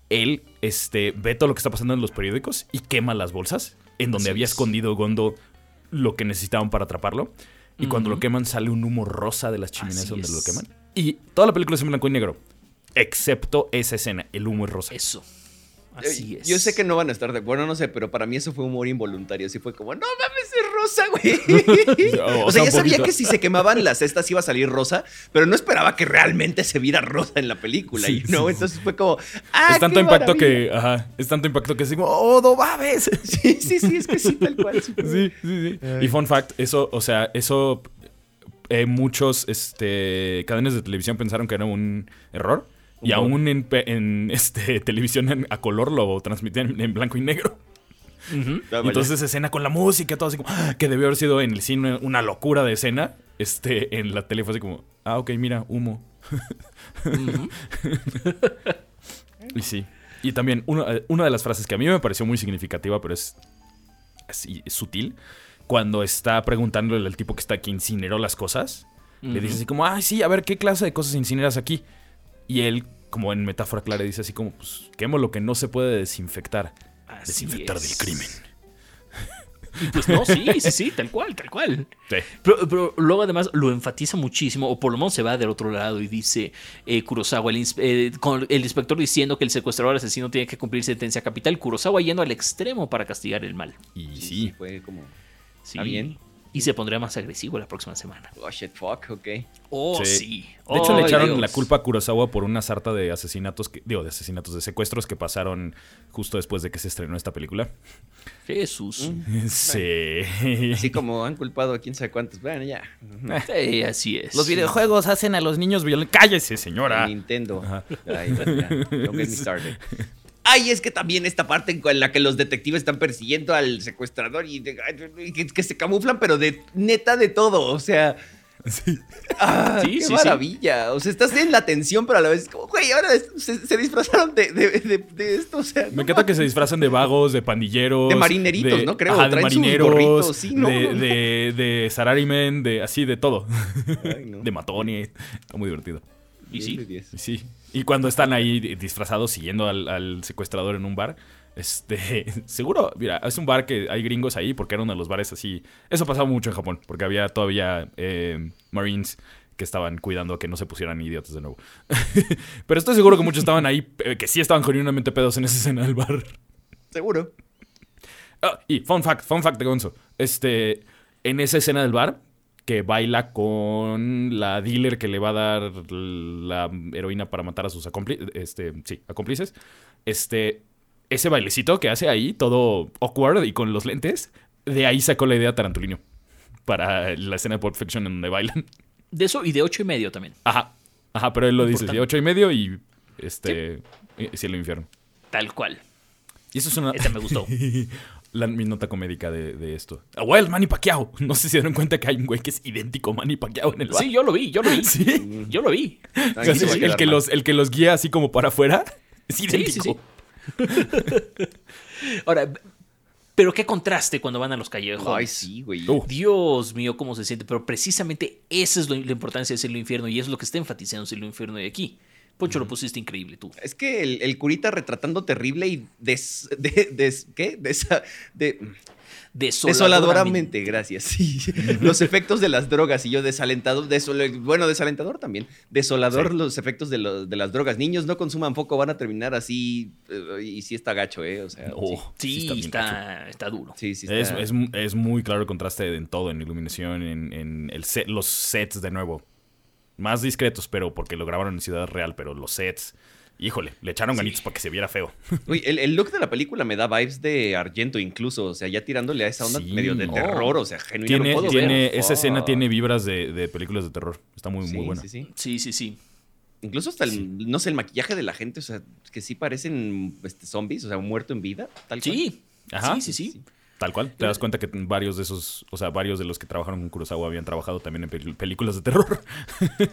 él este, ve todo lo que está pasando en los periódicos y quema las bolsas en donde había es. escondido Gondo lo que necesitaban para atraparlo. Y cuando lo queman sale un humo rosa de las chimeneas Así donde lo queman. Y toda la película es en blanco y negro. Excepto esa escena, el humo es rosa. Eso. Así es. Yo sé que no van a estar de acuerdo, no sé, pero para mí eso fue humor involuntario. Así fue como, no mames, es rosa, güey. O o sea, ya sabía poquito. que si se quemaban las cestas iba a salir rosa, pero no esperaba que realmente se viera rosa en la película, Sí, ¿no? sí, Entonces fue como, ah, es tanto qué impacto maravilla. que. Ajá. Es tanto impacto que es como. ¡Oh, no mames! Sí, sí, sí, es que sí, tal cual. sí. Sí, sí. Y fun fact, eso, o sea, eso eh, muchos este, cadenas de televisión pensaron que era un error. Y aún en, este, televisión en- a color lo transmitían en blanco y negro. Ujú. Ah, vaya. entonces escena con la música, todo así como, ¡ah! que debió haber sido en el cine una locura de escena. Este, en la tele fue así como, ah, ok, mira, humo. Y sí. Y también una, eh, una de las frases que a mí me pareció muy significativa, pero es así es sutil, cuando está preguntándole al tipo que está que incineró las cosas, le dice así como, ay, sí, a ver, ¿qué clase de cosas incineras aquí? Y él, como en metáfora clara, dice así como, pues, quemo lo que no se puede desinfectar. Así desinfectar es. del crimen. Pues no, sí, sí, sí, tal cual, tal cual. Sí. Pero, pero luego además lo enfatiza muchísimo, o por lo menos se va del otro lado y dice eh, Kurosawa, el, eh, con el inspector diciendo que el secuestrador asesino tiene que cumplir sentencia capital, Kurosawa yendo al extremo para castigar el mal. Y Sí, sí. fue como, Sí. Está bien. Y se pondría más agresivo la próxima semana. Oh, shit, fuck, ok. Oh, Sí. sí. De hecho, le echaron Dios. la culpa a Kurosawa por una sarta de asesinatos, que, digo, de asesinatos, de secuestros que pasaron justo después de que se estrenó esta película. Jesús. Sí. Así como han culpado a quién sabe cuántos. Bueno, ya. Sí, así es. Los videojuegos hacen a los niños violentos. ¡Cállese, señora! Nintendo. Ajá. Ay, ya, don't get me started. Ay, es que también esta parte en la que los detectives están persiguiendo al secuestrador y, de- y que, que se camuflan, pero de neta de todo. O sea. Ah, Sí, qué sí, sí. maravilla. O sea, estás en la tensión, pero a la vez es como, güey, ahora se, se disfrazaron de, de- de- de esto. O sea, Me no encanta que se disfrazan de vagos, de pandilleros. De marineritos, ¿no? Creo, Ajá, de marineros. sí, ¿no? De, de, de Sararimen, de así, de todo. Ay, no. De matoni. Está muy divertido. Y sí. Diez. Sí. Y cuando están ahí disfrazados siguiendo al, al secuestrador en un bar, este, seguro, mira, es un bar que hay gringos ahí porque era uno de los bares así. Eso pasaba mucho en Japón porque había todavía eh, Marines que estaban cuidando que no se pusieran idiotas de nuevo. Pero estoy seguro que muchos estaban ahí, eh, que sí estaban genuinamente pedos en esa escena del bar. Seguro. Ah, y fun fact, fun fact de Gonzo. Este, en esa escena del bar, que baila con la dealer que le va a dar la heroína para matar a sus acómplices, este, sí, acómplices. Este, ese bailecito que hace ahí, todo awkward y con los lentes, de ahí sacó la idea Tarantulino para la escena de Pulp Fiction en donde bailan. De eso y de ocho y medio también. Ajá, ajá, pero él lo dice, de ocho y medio y este, eh, cielo e infierno. Tal cual. Y eso es una... Ese me gustó. La, mi nota comédica de, de esto. Ah, el Manny Pacquiao. No sé si se dieron cuenta que hay un güey que es idéntico a Manny Pacquiao en el bar. Sí, yo lo vi, yo lo vi. Sí. Yo lo vi. El, quedar que los, el que los guía así como para afuera es sí, idéntico. sí. Ahora, pero qué contraste cuando van a los callejones. Ay, sí, güey. Uh. Dios mío, cómo se siente. Pero precisamente esa es lo- la importancia de Cielo Infierno y es lo que está enfatizando Cielo Infierno de aquí. Poncho, lo pusiste increíble tú. Es que el, el curita retratando terrible y des, de, des- ¿qué? Desa- de, desoladoramente, gracias. Sí. Los efectos de las drogas y yo desalentado, desol- bueno, desalentador también. Desolador Sí. los efectos de, lo- de las drogas. Niños no consuman foco, van a terminar así eh, y sí está gacho, ¿eh? O sea, Oh, Sí, está, está, duro. sí, sí, sí Es, está- es, es muy claro el contraste en todo, en iluminación, en, en el set- los sets de nuevo. Más discretos, pero porque lo grabaron en Ciudad Real, pero los sets, híjole, le echaron ganitos para que se viera feo. Uy, el, el look de la película me da vibes de Argento incluso, o sea, ya tirándole a esa onda Sí. medio de Oh. terror, o sea, genuino. Tiene, no tiene, ver. esa escena tiene vibras de, de películas de terror. Está muy, Sí, muy buena. sí, sí. Sí, sí, sí. Incluso hasta el, no sé, el maquillaje de la gente, o sea, que sí parecen este, zombies, o sea, muerto en vida, tal cual. Sí. Ajá. Sí, sí, sí. Tal cual. Te das cuenta que varios de esos, o sea, varios de los que trabajaron con Kurosawa habían trabajado también en pel- películas de terror.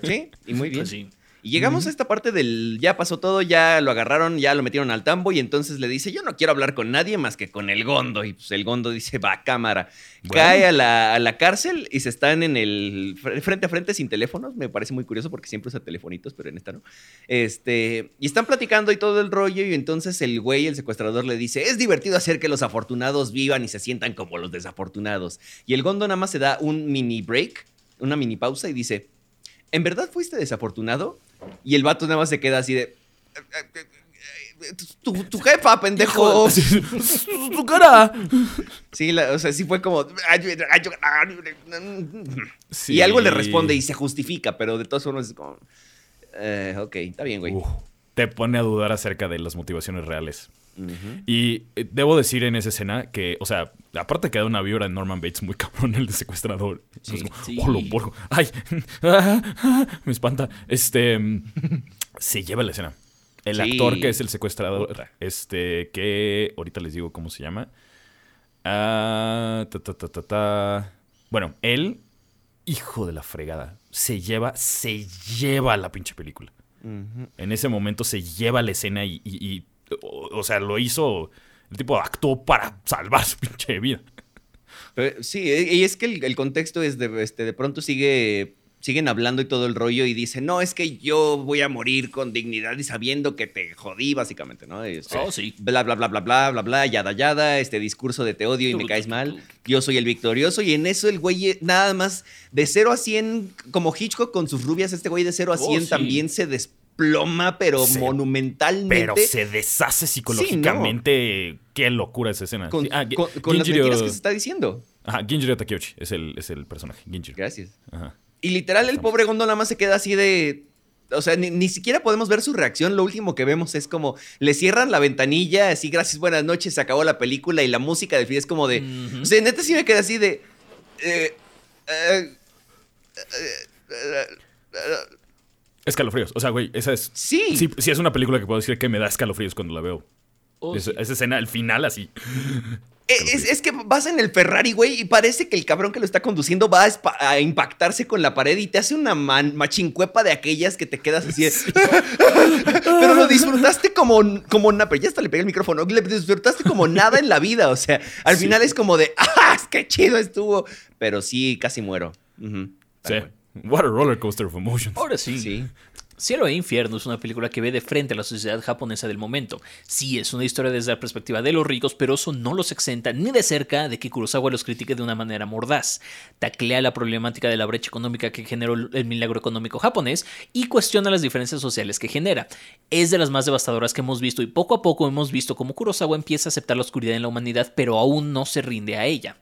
Sí, y muy bien. Pues sí. Y llegamos a esta parte del ya pasó todo, ya lo agarraron, ya lo metieron al tambo y entonces le dice, yo no quiero hablar con nadie más que con el Gondo. Y pues el Gondo dice, va, cámara. Bueno. Cae a la, a la cárcel y se están en el fr- frente a frente sin teléfonos. Me parece muy curioso porque siempre usa telefonitos, pero en esta no. Este, y están platicando y todo el rollo y entonces el güey, el secuestrador, le dice, es divertido hacer que los afortunados vivan y se sientan como los desafortunados. Y el Gondo nada más se da un mini break, una mini pausa y dice, ¿en verdad fuiste desafortunado? Y el vato nada más se queda así de. Tu, tu jefa, pendejo. ¡Tu cara! Sí, la- o sea, sí fue como. Sí. Y algo le responde y se justifica, pero de todas formas es como. eh, ok, está bien, güey. Uf, te pone a dudar acerca de las motivaciones reales. Y eh, debo decir en esa escena que, o sea, aparte que da una vibra de Norman Bates muy cabrón, el de secuestrador. Sí, Es como, sí. "Oh, lo porco. ¡Ay! me espanta. Este. se lleva la escena. El Sí. actor que es el secuestrador, este, que ahorita les digo cómo se llama. Ah, ta, ta, ta, ta, ta. Bueno, él, hijo de la fregada, se lleva, se lleva la pinche película. En ese momento se lleva la escena y, y- y, o, o sea, lo hizo, el tipo actuó para salvar su pinche vida. Pero, sí, y es que el, el contexto es de, este, de pronto sigue, siguen hablando y todo el rollo y dice, no, es que yo voy a morir con dignidad y sabiendo que te jodí, básicamente, ¿no? Este, Oh, sí. Bla, bla, bla, bla, bla, bla, bla, yada, yada, este discurso de te odio y me caes mal, yo soy el victorioso y en eso el güey eh, nada más de 0 a 100, como Hitchcock con sus rubias, este güey de 0 a Oh, 100 sí. también se desploma, pero Se- monumentalmente. Pero se deshace psicológicamente. Qué locura esa escena. con, ah, con- con las mentiras que se está diciendo. Ajá, Ginjiro Takeuchi es el, es el personaje. Ginjiro. Gracias. Ajá. Y literal, el pobre Gondo nada más se queda así de. O sea, ni, ni siquiera podemos ver su reacción. Lo último que vemos es como le cierran la ventanilla, así, gracias, buenas noches, se acabó la película y la música del fin es como de. O sea, neta sí me quedé así de. eh, eh, eh, eh, eh, Escalofríos. O sea, güey, esa es. Sí. Sí, sí es una película que puedo decir que me da escalofríos cuando la veo. Oh, Esa, sí. esa escena, el final, así. Es, es que vas en el Ferrari, güey, y parece que el cabrón que lo está conduciendo va a, impactarse con la pared y te hace una man- machincuepa de aquellas que te quedas así. de- pero lo disfrutaste como, como nada. Pero ya hasta le pegué el micrófono. Le disfrutaste como nada en la vida. O sea, al final es como de, ¡ah! ¡Qué chido estuvo! Pero sí, casi muero. Sí. What a roller coaster of emotions. Ahora sí. Sí. Cielo e Infierno es una película que ve de frente a la sociedad japonesa del momento. Sí, es una historia desde la perspectiva de los ricos, pero eso no los exenta ni de cerca de que Kurosawa los critique de una manera mordaz. Taclea la problemática de la brecha económica que generó el milagro económico japonés y cuestiona las diferencias sociales que genera. Es de las más devastadoras que hemos visto y poco a poco hemos visto cómo Kurosawa empieza a aceptar la oscuridad en la humanidad, pero aún no se rinde a ella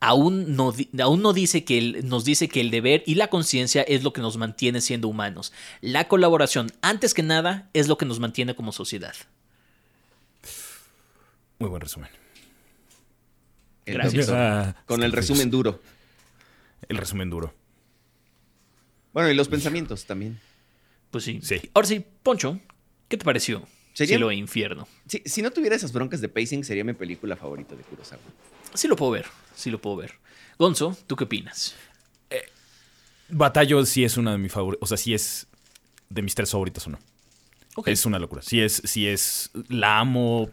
aún no, aún no dice que el- nos dice que el deber y la conciencia es lo que nos mantiene siendo humanos. La colaboración, antes que nada, es lo que nos mantiene como sociedad. Muy buen resumen. Gracias. Ah, Con el resumen duro. El resumen duro. Bueno, y los pensamientos también. Pues sí. Sí. Ahora sí, Poncho, ¿qué te pareció? ¿Sería- Cielo e infierno. Si, si no tuviera esas broncas de pacing, sería mi película favorita de Kurosawa. Sí lo puedo ver, sí lo puedo ver. Gonzo, ¿tú qué opinas? Batallo sí es una de mis favoritos. O sea, sí es de mis tres favoritas o no. Es una locura. Sí es, sí es. La amo.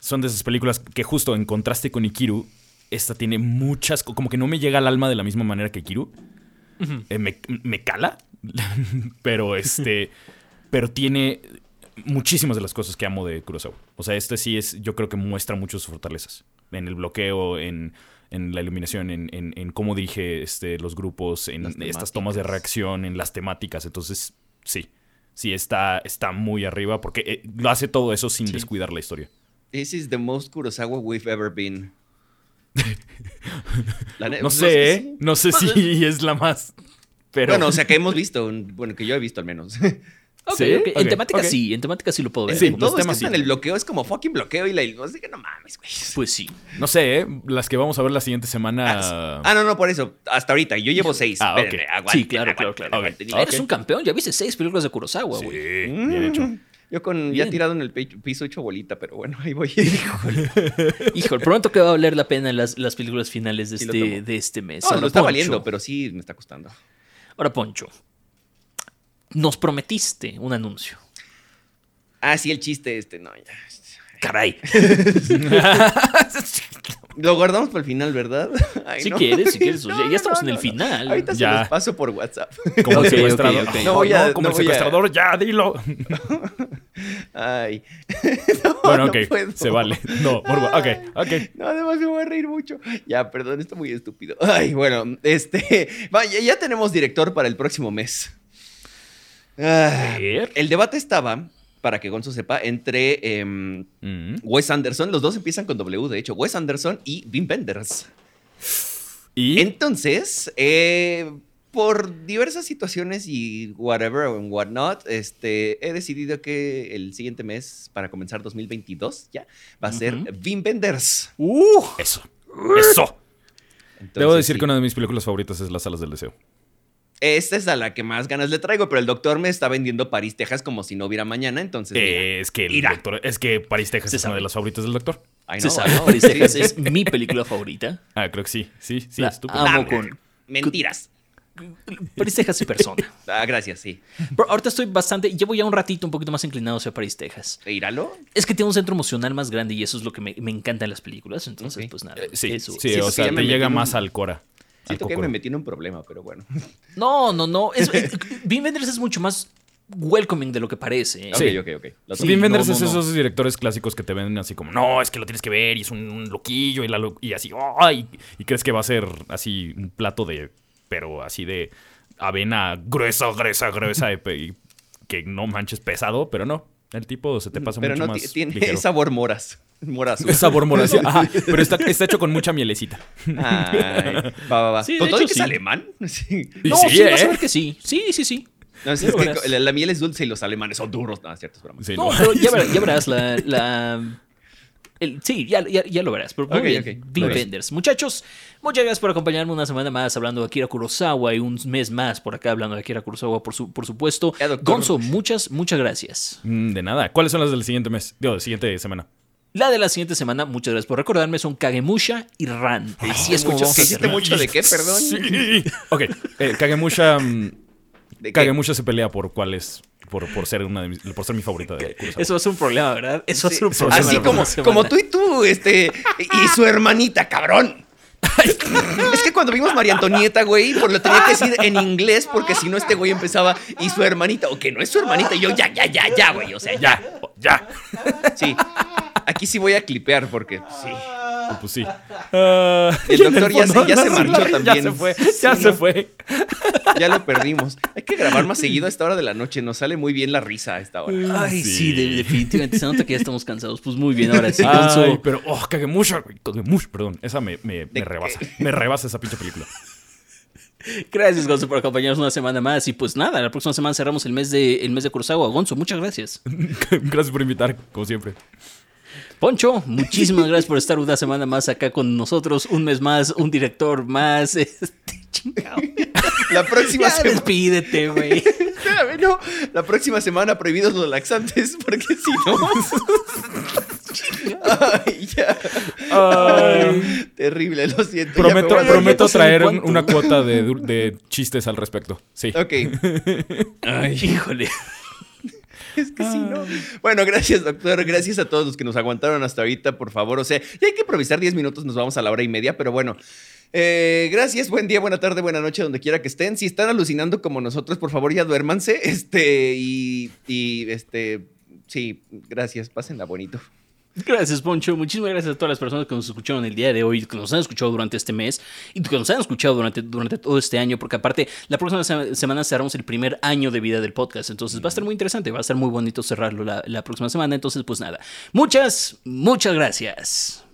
Son de esas películas que justo en contraste con Ikiru, esta tiene muchas. Como que no me llega al alma de la misma manera que Ikiru. Eh, me, me cala. pero este. pero tiene muchísimas de las cosas que amo de Kurosawa. O sea, este sí es. Yo creo que muestra mucho sus fortalezas. En el bloqueo, en, en la iluminación, en, en- en cómo dirige este, los grupos, en estas tomas de reacción, en las temáticas. Entonces, sí. Sí, está, está muy arriba porque eh, lo hace todo eso sin Sí. descuidar la historia. This is the most Kurosawa we've ever been. No sé, ¿eh? No sé si es la más. Pero. Bueno, o sea, que hemos visto. Bueno, que yo he visto al menos. ¿Sí? En temática sí, en temática sí lo puedo ver. Sí, en los es que sí. en el bloqueo es como fucking bloqueo y la así que no mames, güey. Pues sí. No sé, ¿eh? Las que vamos a ver la siguiente semana. Ah, no, no, por eso. Hasta ahorita. Yo llevo seis. Ah. Espérenme, Sí, claro, claro, claro. Eres un campeón, ya viste seis películas de Kurosawa, sí, güey. bien hecho. Yo con ya tirado en el piso hecho bolita, pero bueno, ahí voy. Híjole, pronto que va a valer la pena las, las películas finales de Sí, este, de este mes. No, Ahora, lo está Poncho. valiendo, pero sí me está costando. Ahora, Poncho, nos prometiste un anuncio. Ah, sí, el chiste este, no, ya. Caray. Lo guardamos para el final, ¿verdad? Ay, Si no. quieres, si quieres. No, ya estamos no, en el final. Ahorita se Ya. los paso por WhatsApp. Como el secuestrador. ok, ok. No voy a- como no el a- secuestrador, ya, dilo. Ay. No, bueno, no ok. puedo. se vale. No, por- ok, ok. No, además me voy a reír mucho. Ya, perdón, está muy estúpido. Ay, bueno, este. Vaya, ya tenemos director para el próximo mes. Ah, el debate estaba, para que Gonzo sepa, entre em, Mm. Wes Anderson, los dos empiezan con W, de hecho, Wes Anderson y Wim Wenders. Y. Entonces, eh, por diversas situaciones y whatever and whatnot, este, he decidido que el siguiente mes, para comenzar 2022, ya, va a ser Ujú. Wim Wenders. Uh, eso. Eso. Entonces, Debo decir sí. que una de mis películas favoritas es Las Salas del Deseo. Esta es a la que más ganas le traigo, pero el doctor me está vendiendo París, Texas como si no hubiera mañana, entonces... mira. Eh, es que el Irá. doctor- es que París, Texas Se es una de las favoritas del doctor. Ay, no, sabe, no, París, sí. Texas es mi película favorita. Ah, creo que sí. Sí, sí, La estúpido. amo Ah, con Mentiras. París, Texas y persona. Ah, gracias, sí. Pero ahorita estoy bastante, llevo ya un ratito un poquito más inclinado hacia París, Texas. ¿Íralo? Es que tiene un centro emocional más grande y eso es lo que me, me encanta en las películas. Entonces, pues nada. Eh, sí, eso. sí, sí, o sí, sea, te llega más un- al Cora. Siento que me metí en un problema, pero bueno. No, no, no. Es, eh, Wim Wenders es mucho más welcoming de lo que parece. ¿eh? Sí. Ok, ok, ok. Sí. Wim Wenders no, es no, no. esos directores clásicos que te ven así como, no, es que lo tienes que ver y es un, un loquillo y, la lo- y así, ¡ay! y crees que va a ser así un plato de, pero así de avena gruesa, gruesa, gruesa, y y que no manches pesado, pero no. El tipo se te pasa Pero mucho no más ti- tiene ligero. sabor moras. Morazo. Es sabor morazo. Ajá, pero está, está hecho con mucha mielecita. Ay, va, va, va. Sí, ¿Con todo hecho, que sí. es alemán? Sí. No, sí, sí, vas a ¿eh? ver que sí. Sí, sí, sí. No, es que la, la miel es dulce y los alemanes son duros. No, es cierto, es broma. Sí, No, no. pero ya, verás, ya verás la... la- el- sí, ya, ya, ya lo verás. Pero muy Ok, bien, ok. Dean Lo ves. Benders. Muchachos, muchas gracias por acompañarme una semana más hablando de Akira Kurosawa y un mes más por acá hablando de Akira Kurosawa, por, su, por supuesto. Ya. Gonzo, muchas, muchas gracias. Mm, De nada. ¿Cuáles son las del siguiente mes? Digo, de siguiente semana. La de la siguiente semana, muchas gracias por recordarme, son Kagemusha y Ran. Así es como mucho- vamos ¿que a hiciste cerrar. mucho de qué, perdón? Sí. Ok. Eh, Kagemusha. mm, ¿De qué? Kagemusha se pelea por cuál es. Por, por ser una de mis- por ser mi favorita de Kurosawa. Eso ser un problema, ¿verdad? Eso ser un problema. Así como, como tú y tú, este, y su hermanita, cabrón. es que cuando vimos María Antonieta, güey, por lo tenía que decir en inglés porque si no este güey empezaba y su hermanita, o que no es su hermanita, y yo ya, ya, ya, ya, güey, o sea, ya, Ya. sí. Aquí sí voy a clipear porque sí. Pues sí. Ah, el doctor ya se- fondo, ya se no, marchó Ya también. se fue. Sí, Ya se no. fue. Ya lo perdimos. Hay que grabar más seguido a esta hora de la noche. Nos sale muy bien la risa a esta hora. Ay, sí, Sí. de- definitivamente. Se nota que ya estamos cansados. Pues muy bien, ahora sí, pero, oh, Kagemusha, güey, Kagemusha, perdón. Esa me, me, me ¿De rebasa. qué? Me rebasa esa pinche película. Gracias, Gonzo, por acompañarnos una semana más. Y pues nada, la próxima semana cerramos el mes de, el mes de Kurosawa. Gonzo, muchas gracias. Gracias por invitar, como siempre. Poncho, muchísimas gracias por estar una semana más acá con nosotros. Un mes más, un director más. Este, chingado. La próxima Ya semana. despídete, güey. Espérame, no. La próxima semana prohibidos los laxantes, porque si no. Ay, ya. Ay. Terrible, lo siento. Prometo, prometo traer una cuota de, de chistes al respecto. Sí. Ok. Ay, Híjole. Es que si no. Bueno, gracias, doctor. Gracias a todos los que nos aguantaron hasta ahorita, por favor. O sea, ya hay que improvisar 10 minutos, nos vamos a la hora y media, pero bueno. Eh, gracias, buen día, buena tarde, buena noche, donde quiera que estén. Si están alucinando como nosotros, por favor, ya duérmanse. Este, y, y este, sí, gracias, pásenla bonito. Gracias, Poncho. Muchísimas gracias a todas las personas que nos escucharon el día de hoy, que nos han escuchado durante este mes y que nos han escuchado durante, durante todo este año, porque aparte, la próxima se- semana cerramos el primer año de vida del podcast. Entonces va a estar muy interesante, va a estar muy bonito cerrarlo la, la próxima semana. Entonces, pues nada. Muchas, muchas gracias.